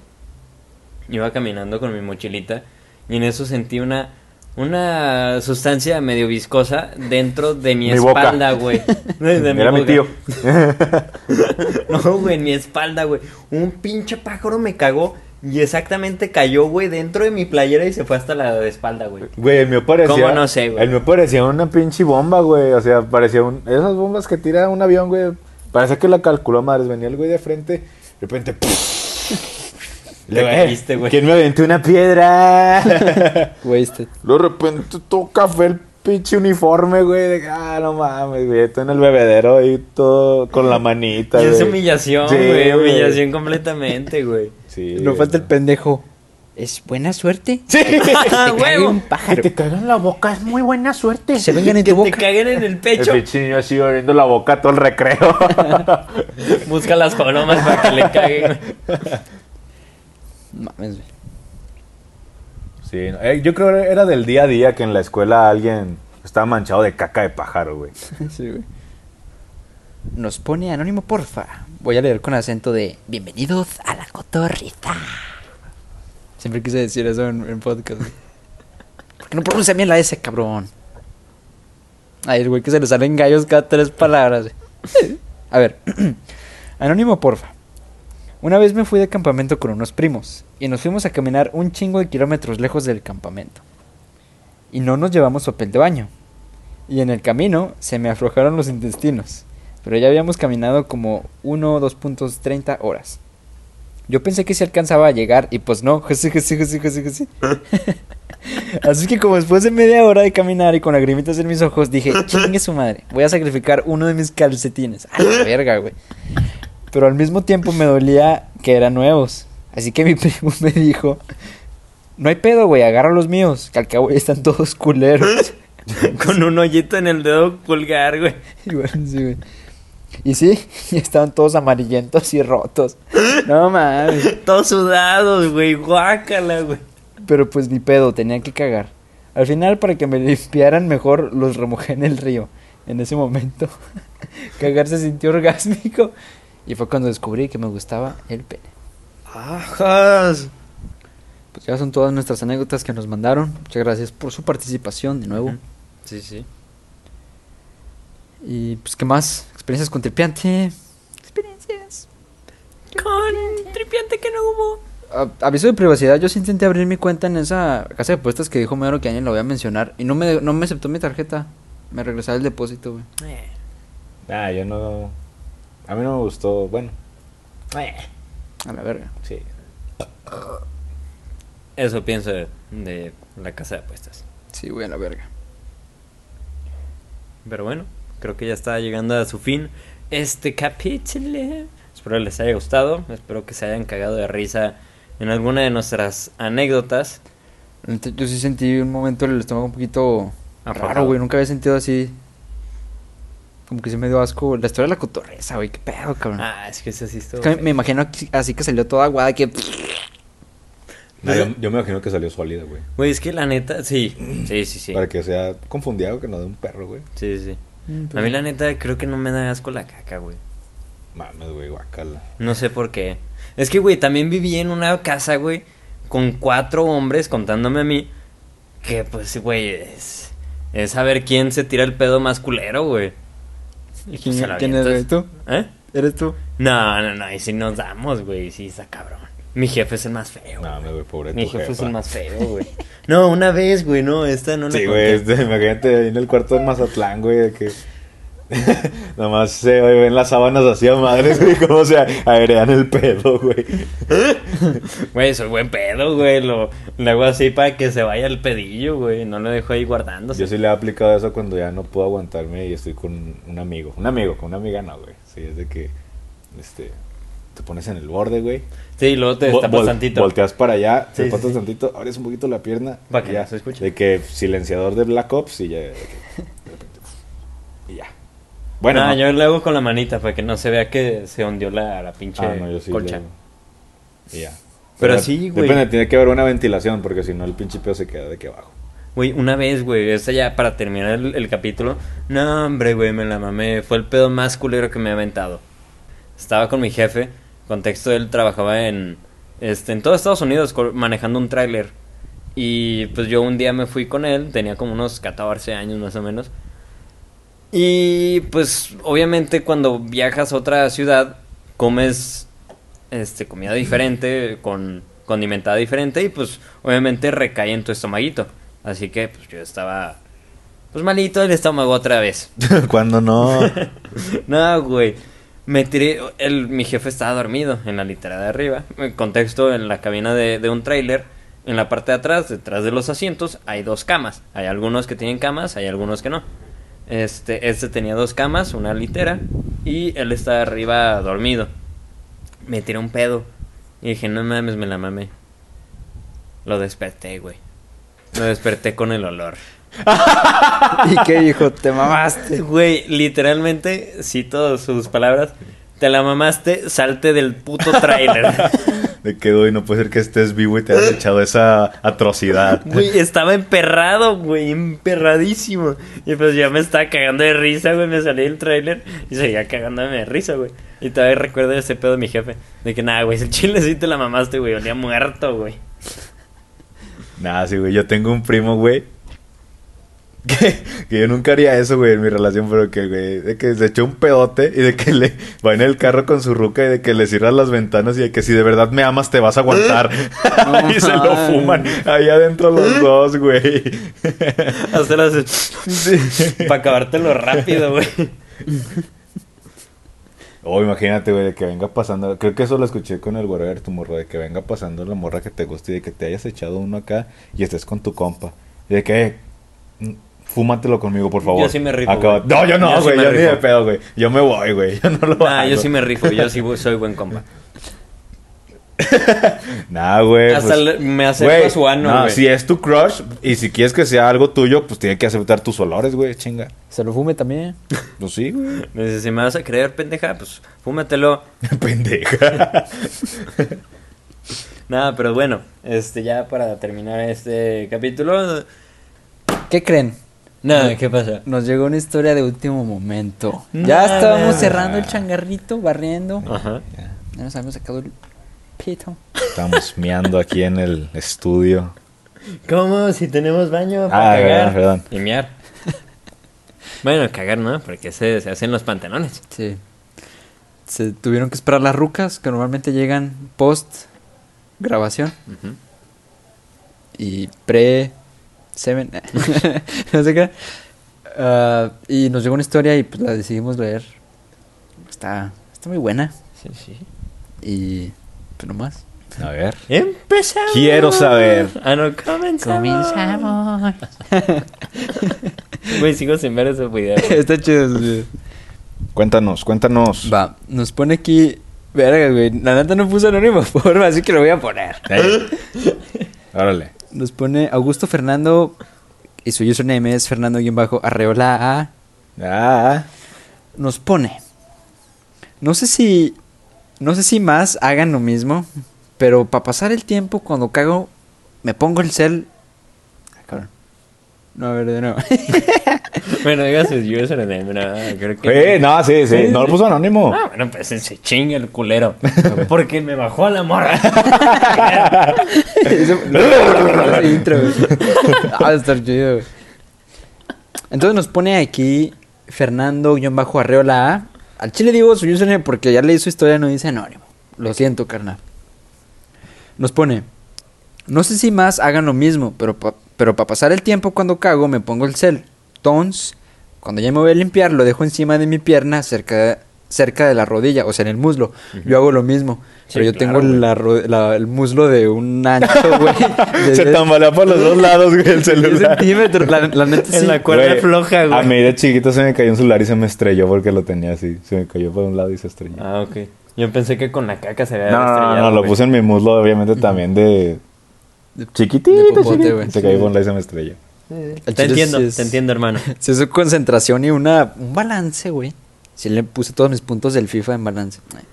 Iba caminando con mi mochilita y en eso sentí una una sustancia medio viscosa dentro de mi, Mi boca. espalda, güey. De Era mi boca. tío. No, güey, en mi espalda, güey. Un pinche pájaro me cagó y exactamente cayó, güey, dentro de mi playera y se fue hasta la espalda, güey. Güey, el mío parecía. ¿Cómo no sé, güey? El mío parecía una pinche bomba, güey. O sea, parecía un. Esas bombas que tira un avión, güey. Parece que la calculó madres. Venía el güey de frente. De repente. Te caíste, güey. ¿Quién me aventó una piedra? Wasted. Luego de repente todo café el pinche uniforme, güey. De que, ah, no mames, güey. Estoy en el bebedero ahí todo con la manita, Y es humillación, Sí, güey. güey. Humillación completamente, güey. Sí. No güey, falta el pendejo. ¿Es buena suerte? Sí. ¡Ah, Te cague un Que te cagan en la boca es muy buena suerte. Se vengan en Que tu te boca. caguen en el El pecho. pinche niño así abriendo la boca todo el recreo. Busca las palomas para que le caguen. Mames, güey. Sí, eh, yo creo que era del día a día que en la escuela alguien estaba manchado de caca de pájaro, güey. Sí, güey. Nos pone anónimo, porfa. Voy a leer con acento de Bienvenidos a la cotorrita. Siempre quise decir eso en, en podcast. güey. ¿Por qué no pronuncia bien la S, cabrón? Ay, el güey que se le salen gallos cada tres palabras. güey. A ver. Anónimo, porfa. Una vez me fui de campamento con unos primos y nos fuimos a caminar un chingo de kilómetros lejos del campamento. Y no nos llevamos papel de baño. Y en el camino se me aflojaron los intestinos. Pero ya habíamos caminado como 1 o 2.30 horas. Yo pensé que se alcanzaba a llegar y pues no. Así que como después de media hora de caminar y con lagrimitas en mis ojos, dije, chingue su madre, voy a sacrificar uno de mis calcetines. A la verga, güey. Pero al mismo tiempo me dolía que eran nuevos. Así que mi primo me dijo, no hay pedo, güey, agarra los míos, que al cabo están todos culeros. Con un hoyito en el dedo pulgar, güey. Igual, sí, güey. Y sí, y estaban todos amarillentos y rotos. No mames. Todos sudados, güey. Guácala, güey. Pero pues ni pedo, tenía que cagar. Al final, para que me limpiaran mejor, los remojé en el río. En ese momento, cagar se sintió orgásmico. Y fue cuando descubrí que me gustaba el pene. Ajas. Pues ya son todas nuestras anécdotas que nos mandaron. Muchas gracias por su participación de nuevo. Sí, sí. Y pues, ¿qué más? Experiencias con tripiante. Experiencias. Con tripiante que no hubo. A- aviso de privacidad, yo sí intenté abrir mi cuenta en esa casa de apuestas que dijo Mero que alguien lo voy a mencionar. Y no me, no me aceptó mi tarjeta. Me regresaba el depósito, güey. Eh, Ah, yo no. A mí no me gustó. Bueno, A la verga. sí. Eso pienso de, de la casa de apuestas. Sí, güey, a la verga. Pero bueno, creo que ya está llegando a su fin este capítulo. Espero les haya gustado. Espero que se hayan cagado de risa en alguna de nuestras anécdotas. Yo sí sentí un momento el estómago un poquito Aflojado. raro, güey. Nunca había sentido así. Como que se me dio asco. La historia de la cotorreza, güey. Qué pedo, cabrón. Ah, es que ese sí estuvo Es que me imagino así que salió toda aguada que... No, yo, yo me imagino que salió sólida, güey. Güey, es que la neta, sí, sí, sí, sí. Para que sea confundido que no de un perro, güey. Sí, sí. A mí la neta creo que no me da asco la caca, güey. Mames, güey, guacala. No sé por qué. Es que, güey, también viví en una casa, güey, con cuatro hombres contándome a mí. Que, pues, güey, es, es saber quién se tira el pedo más culero, güey. Y ¿Quién- la quién eres, güey? ¿Eh? ¿Eres tú? No, no, no, y si nos damos, güey, sí, está cabrón. Mi jefe es el más feo. No, güey, pobre Mi tu jefe es el más feo, güey. No, una vez, güey, no, esta no la Sí, güey, este, imagínate ahí en el cuarto de Mazatlán, güey, de que nomás se ven las sábanas así a madres, güey, cómo se agregan el pedo, güey. Güey, soy buen pedo, güey. Lo, lo hago así para que se vaya el pedillo, güey. No lo dejo ahí guardándose. Yo sí le he aplicado eso cuando ya no puedo aguantarme y estoy con un amigo. Un amigo, con una amiga no, güey. Sí, es de que, este, te pones en el borde, güey. Sí, y luego te vol- tantito. Volteas para allá, Sí, te sí. tantito, abres un poquito la pierna. Pa' y que ya. no se escuche. De que silenciador de Black Ops y ya. de que- de repente, y ya. Bueno, no, no. yo lo hago con la manita para que no se vea que se hundió la, la pinche Ah, no, yo sí. colcha. le- Y ya. Pero sí, güey. Depende, tiene que haber una ventilación porque si no el pinche pedo se queda de aquí abajo. Güey, una vez, güey, esta ya para terminar el, el capítulo. No, hombre, güey, me la mamé. Fue el pedo más culero que me he aventado. Estaba con mi jefe. Contexto, él trabajaba en, este, en todo Estados Unidos manejando un tráiler. Y pues yo un día me fui con él. Tenía como unos 14 años más o menos. Y pues obviamente cuando viajas a otra ciudad comes este comida diferente, con condimentada diferente y pues obviamente recae en tu estomaguito. Así que pues yo estaba pues malito el estómago otra vez. Cuando no. no, güey. Me tiré, el, mi jefe estaba dormido en la litera de arriba. En contexto, en la cabina de, de un tráiler, en la parte de atrás, detrás de los asientos, hay dos camas. Hay algunos que tienen camas, hay algunos que no. Este, este tenía dos camas, una litera, y él estaba arriba dormido. Me tiré un pedo. Y dije, no mames, me la mamé. Lo desperté, güey. Lo desperté con el olor. ¿Y qué dijo? Te mamaste. Güey, literalmente, cito sus palabras. Te la mamaste, salte del puto tráiler. De que, güey, no puede ser que estés vivo y te hayas echado esa atrocidad. Güey, estaba emperrado, güey, emperradísimo. Y pues ya me estaba cagando de risa, güey. Me salí del tráiler y seguía cagándome de risa, güey. Y todavía recuerdo ese pedo de mi jefe. De que nada, güey, el chile sí te la mamaste, güey. Olía muerto, güey. Nada, sí, güey. Yo tengo un primo, güey. Que, que yo nunca haría eso, güey, en mi relación, pero que, güey, de que se echó un pedote y de que le va en el carro con su ruca y de que le cierras las ventanas y de que si de verdad me amas te vas a aguantar. Y se lo fuman ahí adentro los dos, güey. Hasta las... Para acabártelo rápido, güey. Oh, imagínate, güey, de que venga pasando. Creo que eso lo escuché con el Whatever tu morro. De que venga pasando la morra que te guste y de que te hayas echado uno acá y estés con tu compa. Y de que, eh, fúmatelo conmigo, por favor. Yo sí me rifo, Acaba- güey. No, yo no, Yo sí güey. Yo, ni rifo. de pedo, güey. Yo me voy, güey. Yo no lo Ah, yo hago. sí me rifo, yo sí soy buen compa. Nah, güey. Hasta pues, me güey, a su ano, no, güey. si es tu crush y si quieres que sea algo tuyo, pues tiene que aceptar tus olores, güey. Chinga. Se lo fume también. Pues sí, güey. Dice, si me vas a creer, pendeja, pues fúmatelo. Pendeja. Nada, pero bueno, este ya para terminar este capítulo. ¿Qué creen? Nada, ¿qué pasa? Nos llegó una historia de último momento. Ya estábamos cerrando el changarrito, barriendo. Ajá. Ya nos habíamos sacado el pito. Estamos meando aquí en el estudio. ¿Cómo? Si tenemos baño Ah, para cagar perdón, perdón. y miar. Bueno, cagar, ¿no? Porque se, se hacen los pantalones. Sí. Se tuvieron que esperar las rucas, que normalmente llegan post grabación y pre seven. no sé qué. Ah, y nos llegó una historia y pues la decidimos leer. Está, está muy buena. Sí, sí. Y pues nomás. A ver. Empezamos. Quiero saber. Ah, no, comenzamos. Güey, sigo sin ver ese video. está chido. Cuéntanos, cuéntanos. Va, nos pone aquí. Verga, güey. La neta no puso anónimo forma, así que lo voy a poner. Eh. Órale. Nos pone Augusto Fernando. Y su username es Fernando-Arreola A. Ah, Nos pone. No sé si. No sé si más hagan lo mismo. Pero para pasar el tiempo, cuando cago, me pongo el cel. Ah, cabrón. No, a ver, de nuevo. Bueno, diga su username, no, creo que... Eh, no, sí, sí. No lo puso anónimo. Ah, bueno, pues se chinga el culero. Porque me bajó a la morra. Ese intro. Ah, va a estar chido, güey. Entonces nos pone aquí Fernando-Arreola A. Al chile digo su username porque ya leí su historia, no dice anónimo. Lo siento, carnal. Nos pone. No sé si más hagan lo mismo, pero pa- pero para pasar el tiempo cuando cago me pongo el cel. Entonces, cuando ya me voy a limpiar, lo dejo encima de mi pierna cerca, cerca de la rodilla, o sea, en el muslo. Yo hago lo mismo. Sí, pero yo claro, tengo la la- el muslo de un ancho, güey. de- Se de- tambalea por los dos lados, güey, el de celular. centímetros. La, la neta sí. En la cuerda Güey, floja, güey. A mí de chiquito se me cayó un celular y se me estrelló porque lo tenía así. Se me cayó por un lado y se estrelló. Ah, ok. Yo pensé que con la caca se había no, no, no, estrellado, no, lo puse en mi muslo, obviamente también de. Chiquitito, de popote, chiquitito. güey. Se cayó y se me estrelló. El Te entiendo, es- te entiendo, hermano. Si es concentración y una, un balance, güey. Si le puse todos mis puntos del FIFA en balance. Ay,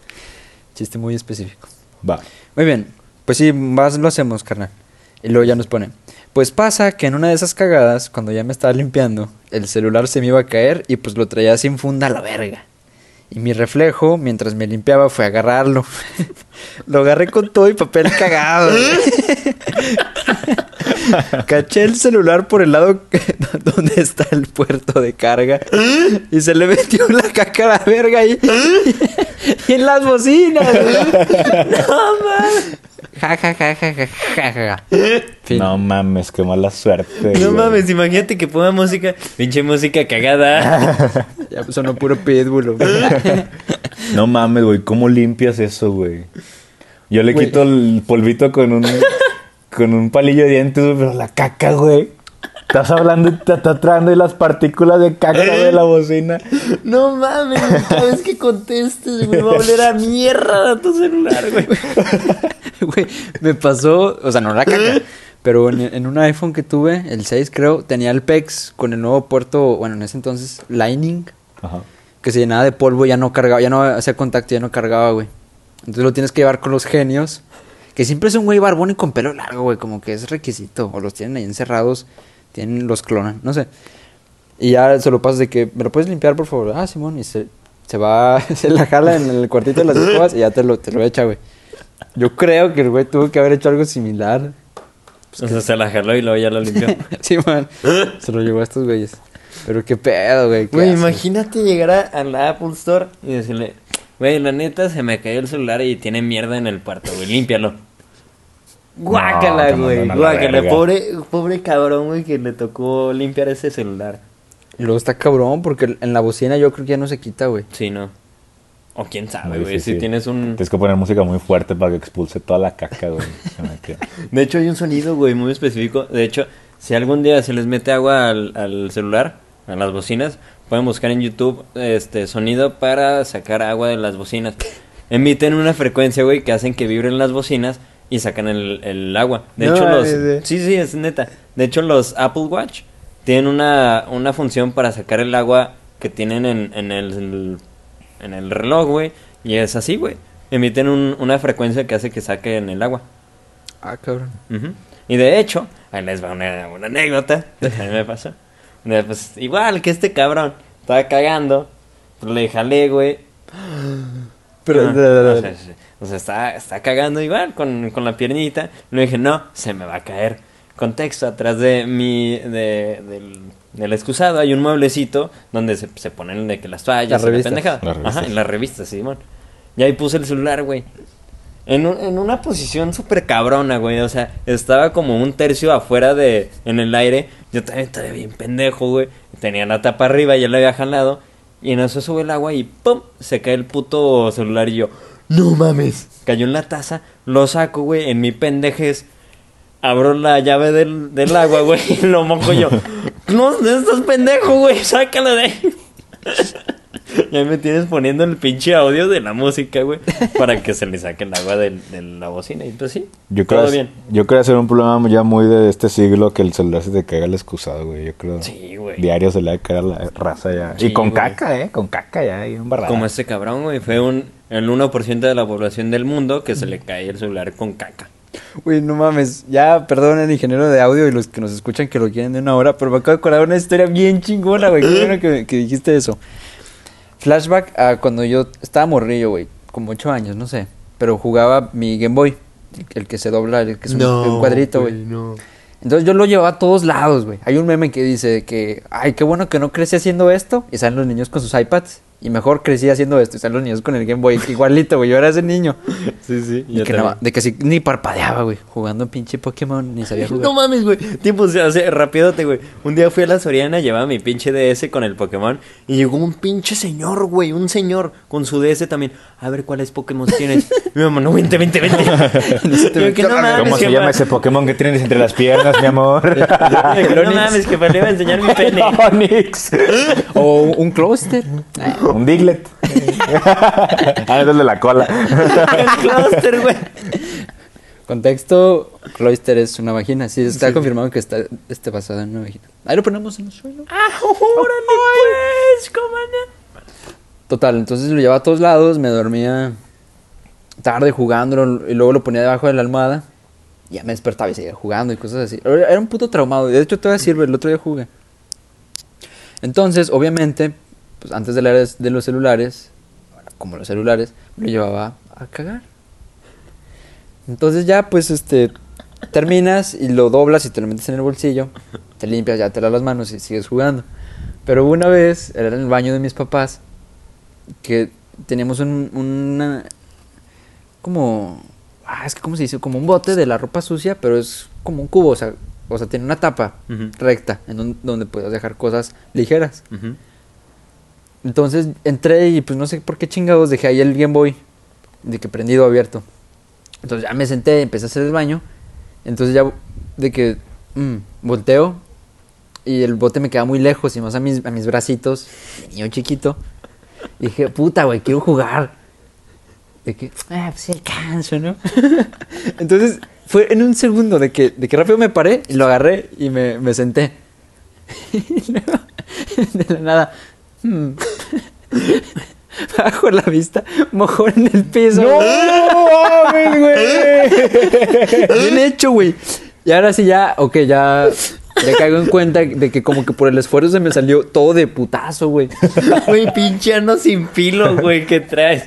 Chiste muy específico. Va. Muy bien. Pues sí, más lo hacemos, carnal. Y luego ya nos pone. Pues pasa que en una de esas cagadas, cuando ya me estaba limpiando, el celular se me iba a caer y pues lo traía sin funda a la verga. Y mi reflejo, mientras me limpiaba, fue agarrarlo. lo agarré con todo y papel cagado. Caché el celular por el lado donde está el puerto de carga y se le metió la caca a la verga ahí. y en las bocinas. No mames. Ja, ja, ja, ja, ja, ja, ja. Fin. No mames, qué mala suerte. No güey. mames, imagínate que ponga música, pinche música cagada. Ya sonó puro pitbull. güey. No mames, güey, ¿cómo limpias eso, güey? Yo le Güey. quito el polvito con un con un palillo de dientes, güey, pero la caca, güey. Estás hablando y te está trayendo las partículas de caca de la bocina. No mames, cada vez que contestes, güey, va a oler a mierda a tu celular, güey. Güey, me pasó, o sea, no la caca, pero en, en un iPhone que tuve, el 6 creo, tenía el PEX con el nuevo puerto, bueno, en ese entonces, Lightning, Ajá. que se llenaba de polvo, ya no cargaba, ya no hacía contacto, ya no cargaba, güey. Entonces lo tienes que llevar con los genios, que siempre es un güey barbón y con pelo largo, güey, como que es requisito, o los tienen ahí encerrados, tienen, los clonan, no sé. Y ya se lo pasas de que, ¿me lo puedes limpiar, por favor? Ah, Simón, y se, se va, se la jala en el cuartito de las escobas y ya te lo, te lo echa, güey. Yo creo que el güey tuvo que haber hecho algo similar. O sea, se la jaló y luego ya lo limpió. sí, man. Se lo llevó a estos güeyes. Pero qué pedo, güey. qué Güey, imagínate llegar a, a la Apple Store y decirle, güey, la neta se me cayó el celular y tiene mierda en el puerto, güey, límpialo. Guácala, güey, la guácala. Pobre, pobre cabrón, güey, que le tocó limpiar ese celular. Y luego está cabrón porque en la bocina yo creo que ya no se quita, güey. Sí, no. O quién sabe, güey, si tienes un... Tienes que poner música muy fuerte para que expulse toda la caca, güey. De hecho, hay un sonido, güey, muy específico. De hecho, si algún día se les mete agua al, al celular, a las bocinas, pueden buscar en YouTube este sonido para sacar agua de las bocinas. Emiten una frecuencia, güey, que hacen que vibren las bocinas y sacan el, el agua. De No, hecho, los... Sí, sí, es neta. De hecho, los Apple Watch tienen una, una función para sacar el agua que tienen en, en el, en el reloj, güey. Y es así, güey. Emiten un- una frecuencia que hace que saquen el agua. Ah, cabrón. Y de hecho, ahí les va una, una anécdota que a mí me pasó. Pues igual que este cabrón, estaba cagando, pues le jalé, güey. Pero. O sea, sí. o sea, está, está cagando igual con, con la piernita. Le dije, no, se me va a caer. contexto, atrás de mi, de, del, del excusado hay un mueblecito donde se, se ponen de que las toallas Las la pendejada. Ajá, en las revistas, Simón. Y ahí puse el celular, güey. En, un- en una posición súper cabrona, güey. O sea, estaba como un tercio afuera de... En el aire. Yo también estaba bien pendejo, güey. Tenía la tapa arriba, ya la había jalado. Y en eso sube el agua y ¡pum! Se cae el puto celular y yo... ¡No mames! Cayó en la taza. Lo saco, güey. En mi pendejez. Abro la llave del, del agua, güey. Y lo mojo yo. ¡No, no estás pendejo, güey! ¡Sácalo de ahí! Ya me tienes poniendo el pinche audio de la música, güey, para que se le saque el agua del- de, la bocina. Y pues sí, Yo creo, todo bien. yo creo hacer un problema ya muy de este siglo que el celular se te caiga el excusado, güey. Yo creo. Sí, güey. Diario se le va a caer la raza ya. Sí, y con güey. caca, ¿eh? Con caca ya. Y embarrada. Como este cabrón, güey, fue un, el 1% de la población del mundo que se le cae el celular con caca. Uy, no mames. Ya, perdón el ingeniero de audio y los que nos escuchan que lo quieren de una hora, pero me acabo de acordar de una historia bien chingona, güey. Qué bueno que, que dijiste eso. Flashback a cuando yo estaba morrillo, güey. Como ocho años, no sé. Pero jugaba mi Game Boy. El que se dobla, el que es un, un cuadrito, güey. Entonces yo lo llevaba a todos lados, güey. Hay un meme que dice que, ay, qué bueno que no crecí haciendo esto. Y salen los niños con sus iPads. Y mejor crecí haciendo esto. Y salen los niños con el Game Boy. Igualito, güey. Yo era ese niño. Sí, sí. De que, nada- de que sí, ni parpadeaba, güey. Jugando pinche Pokémon, ni sabía jugar. No mames, güey. Tiempo, o sea, rapidote, güey. Un día fui a la Soriana, llevaba mi pinche DS con el Pokémon. Y llegó un pinche señor, güey. Un señor con su DS también. A ver cuáles Pokémon tienes. Mi mamá, no, vente, vente, vente. Que no mames, ¿Cómo se llama ese Pokémon que tienes entre las piernas, mi amor? No mames, que le iba a enseñar mi pene. Onix. O un Un Diglett. ah, es el de la cola. El cluster, güey. Contexto, Cloister es una vagina. Sí, está confirmado que está este, basada en una vagina. Ahí lo ponemos en el suelo. ¡Órale, pues! Total, entonces lo llevaba a todos lados, me dormía tarde jugándolo y luego lo ponía debajo de la almohada. Y ya me despertaba y seguía jugando y cosas así. Era era un puto traumado. De hecho, todavía sirve. El otro día jugué. Entonces, obviamente, pues antes de la era de los celulares, como los celulares, me lo llevaba a cagar. Entonces ya, pues, este, terminas y lo doblas y te lo metes en el bolsillo, te limpias, ya te lavas las manos y sigues jugando. Pero una vez, era en el baño de mis papás, que teníamos un, una, como, ah, es que, ¿cómo se dice? Como un bote de la ropa sucia, pero es como un cubo, o sea, o sea tiene una tapa Ujú. recta, en don- donde puedes dejar cosas ligeras. Ujú. Entonces entré y pues no sé por qué chingados dejé ahí el Game Boy de que prendido abierto. Entonces ya me senté, empecé a hacer el baño. Entonces ya de que mm, volteo y el bote me queda muy lejos y más a mis, a mis bracitos, niño chiquito. Y dije, puta, güey, quiero jugar. De que, ah, pues sí alcanzo, ¿no? Entonces fue en un segundo de que, de que rápido me paré y lo agarré y me, me senté. De la nada, hmm, bajo la vista, mojón en el piso. ¡No mames, güey! Bien hecho, güey. Y ahora sí ya, ok, ya me caigo en cuenta de que como que por el esfuerzo se me salió todo de putazo, güey. Güey, pinche ano sin filo, güey, que traes.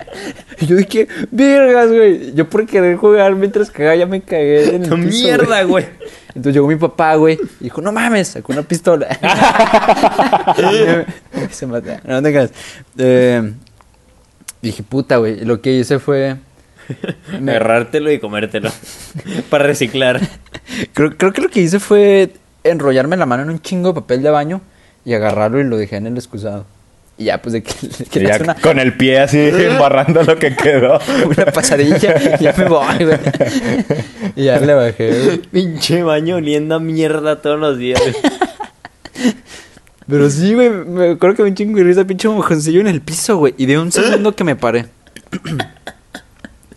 Y yo dije, vergas, güey. Yo por querer jugar mientras cagaba ya me cagué en el piso, Mierda, güey. Entonces llegó mi papá, güey, y dijo, no mames, sacó una pistola. Se mató. No, te creas. Eh, dije, puta, güey. Lo que hice fue... Agarrártelo y comértelo. Para reciclar. Creo, creo que lo que hice fue enrollarme la mano en un chingo de papel de baño y agarrarlo y lo dejé en el excusado. Y ya, pues de que, que ya una, con el pie así embarrando lo que quedó. una pasadilla, ya me voy, güey. Y ya le bajé, güey. Pinche baño oliendo a mierda todos los días. Pero sí, güey, me acuerdo que me un chingo de risa, pinche mojoncillo en el piso, güey. Y de un segundo que me paré.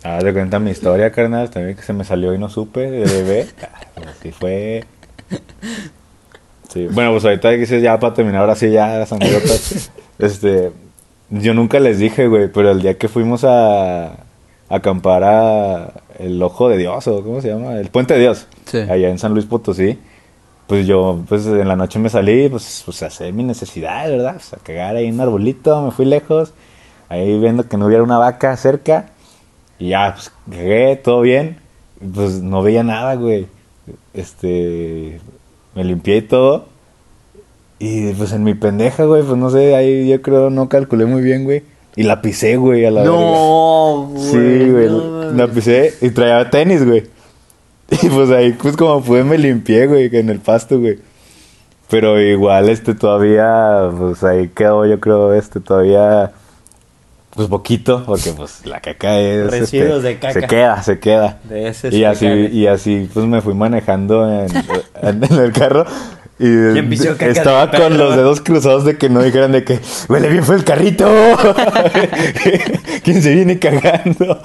Ah, te cuenta mi historia, carnal. También que se me salió y no supe de bebé. Ah, Así fue. Sí. Bueno, pues ahorita ya para terminar, ahora sí ya las anécdotas. este, yo nunca les dije, güey, pero el día que fuimos a, a acampar a el Ojo de Dios, o ¿cómo se llama? El Puente de Dios. Sí. Allá en San Luis Potosí. Pues yo, pues en la noche me salí, pues, pues a hacer mi necesidad, ¿verdad? Pues a cagar ahí en un arbolito, me fui lejos. Ahí viendo que no hubiera una vaca cerca. Y ya, pues cagué, todo bien. Pues no veía nada, güey. este, me limpié y todo. Y pues en mi pendeja, güey, pues no sé, ahí yo creo no calculé muy bien, güey. Y la pisé, güey, a la verga. No, güey. Sí, güey, no la pisé y traía tenis, güey. Y pues ahí, pues como pude, me limpié, güey, en el pasto, güey. Pero igual, este, todavía, pues ahí quedó, yo creo, este, todavía, pues poquito, porque pues la caca es... Residuos este, de caca. Se queda, se queda. De ese Y así, y así, pues me fui manejando en, en- en el carro. Y ¿Quién pisó caca estaba con perro? los dedos cruzados de que no dijeran de que huele bien fue el carrito. ¿Quién se viene cagando?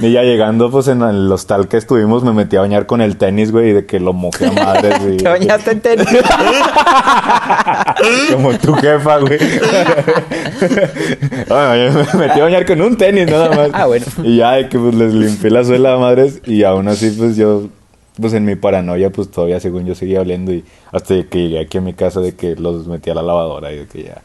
Y ya llegando, pues en el hostal que estuvimos, me metí a bañar con el tenis, güey, y de que lo mojé a madres, güey. Te bañaste en tenis. Como tu jefa, güey. bueno, yo me metí a bañar con un tenis nada más. Ah, bueno. Y ya de que pues les limpié la suela a madres y aún así pues yo, pues en mi paranoia pues todavía según yo seguía oliendo y hasta que llegué aquí a mi casa de que los metí a la lavadora y de que ya.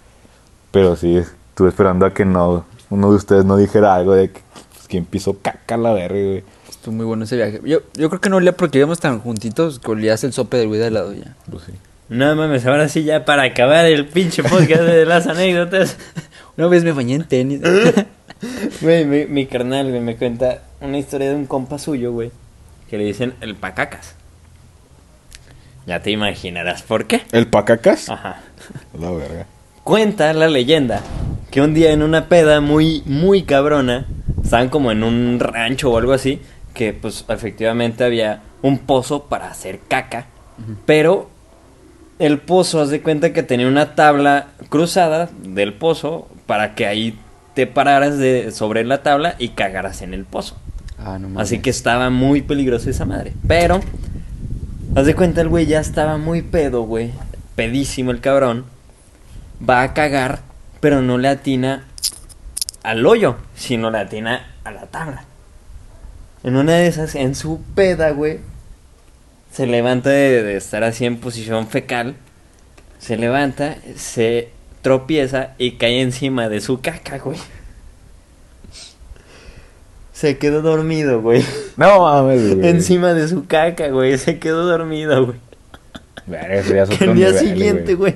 Pero sí, estuve esperando a que no, uno de ustedes no dijera algo de que quién pisó caca a la verga, güey. Estuvo muy bueno ese viaje. Yo, yo creo que no olía porque íbamos tan juntitos que olías el sope del güey de lado ya. Pues sí. No mames, ahora sí ya para acabar el pinche podcast de las anécdotas. Una vez me bañé en tenis. Güey, mi, mi carnal, güey, me cuenta una historia de un compa suyo, güey, que le dicen el pacacas. Ya te imaginarás por qué. ¿El pacacas? Ajá. La verga. Cuenta la leyenda que un día en una peda muy, muy cabrona, estaban como en un rancho o algo así, que pues efectivamente había un pozo para hacer caca, pero el pozo, haz de cuenta que tenía una tabla cruzada del pozo para que ahí te pararas de, sobre la tabla y cagaras en el pozo. Ah, no mames. Así que estaba muy peligroso esa madre. Pero, haz de cuenta, el güey ya estaba muy pedo, güey. Pedísimo el cabrón. Va a cagar, pero no le atina al hoyo, sino le atina a la tabla. En una de esas, en su peda, güey, se levanta de, de estar así en posición fecal. Se levanta, se tropieza y cae encima de su caca, güey. Se quedó dormido, güey. No mames, güey. Encima de su caca, güey. Se quedó dormido, güey. El día nivel, siguiente, güey.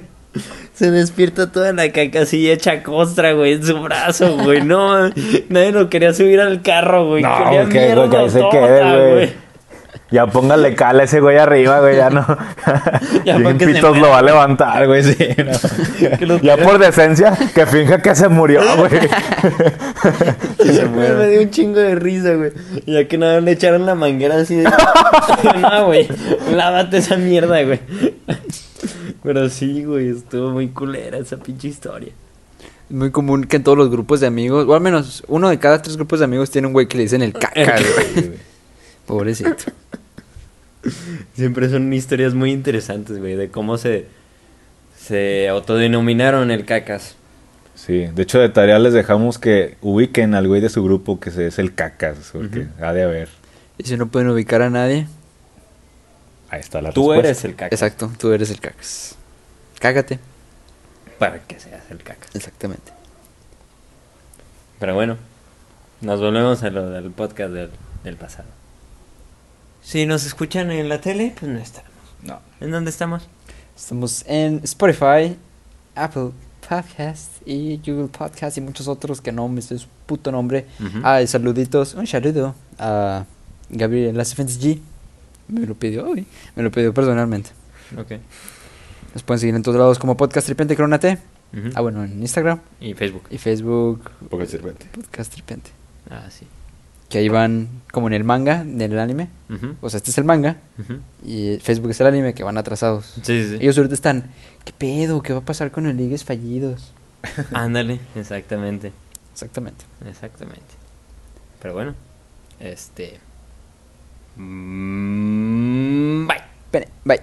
Se despierta toda la caca así hecha costra, güey, en su brazo, güey. No, nadie lo quería subir al carro, güey. No, Quería que, güey, que ahí se quede, güey. Ya póngale cala a ese güey arriba, güey, ya no. Ya Bien pitos lo va a levantar, güey, sí. no. Ya por decencia, que finja que se murió, güey. Se. Me dio un chingo de risa, güey. Ya que nada le echaron la manguera así de. no, güey. Lávate esa mierda, güey. Pero sí, güey. Estuvo muy culera esa pinche historia. Es muy común que en todos los grupos de amigos, o al menos uno de cada tres grupos de amigos tiene un güey que le dicen el caca, güey. Pobrecito. Siempre son historias muy interesantes, güey, de cómo se, se autodenominaron el cacas. Sí, de hecho de tarea les dejamos que ubiquen al güey de su grupo que se es el cacas, porque ha de haber. Y si no pueden ubicar a nadie, Ahí está la Tú respuesta. eres el cacas. exacto, tú eres el cacas. Cágate. Para que seas el cacas. Exactamente. Pero bueno, nos volvemos a lo del podcast del, del pasado. Si nos escuchan en la tele, pues no estamos. No. ¿En dónde estamos? Estamos en Spotify, Apple Podcast y Google Podcast y muchos otros que no me sé su puto nombre. Ah, y saluditos, un saludo a Gabriel Las G. Me lo pidió hoy, me lo pidió personalmente. Ok. Nos pueden seguir en todos lados como Podcast Tripente T. Ujú. Ah, bueno, en Instagram Y Facebook. y Facebook Porque sirvete. Podcast Tripente. Ah, sí. Que ahí van como en el manga, en el anime. O sea, este es el manga y Facebook es el anime que van atrasados. Sí, sí, sí. Ellos ahorita están, ¿qué pedo? ¿Qué va a pasar con los ligues fallidos? Ándale, exactamente. Exactamente. Exactamente. Pero bueno, este. Mm, bye. Bye.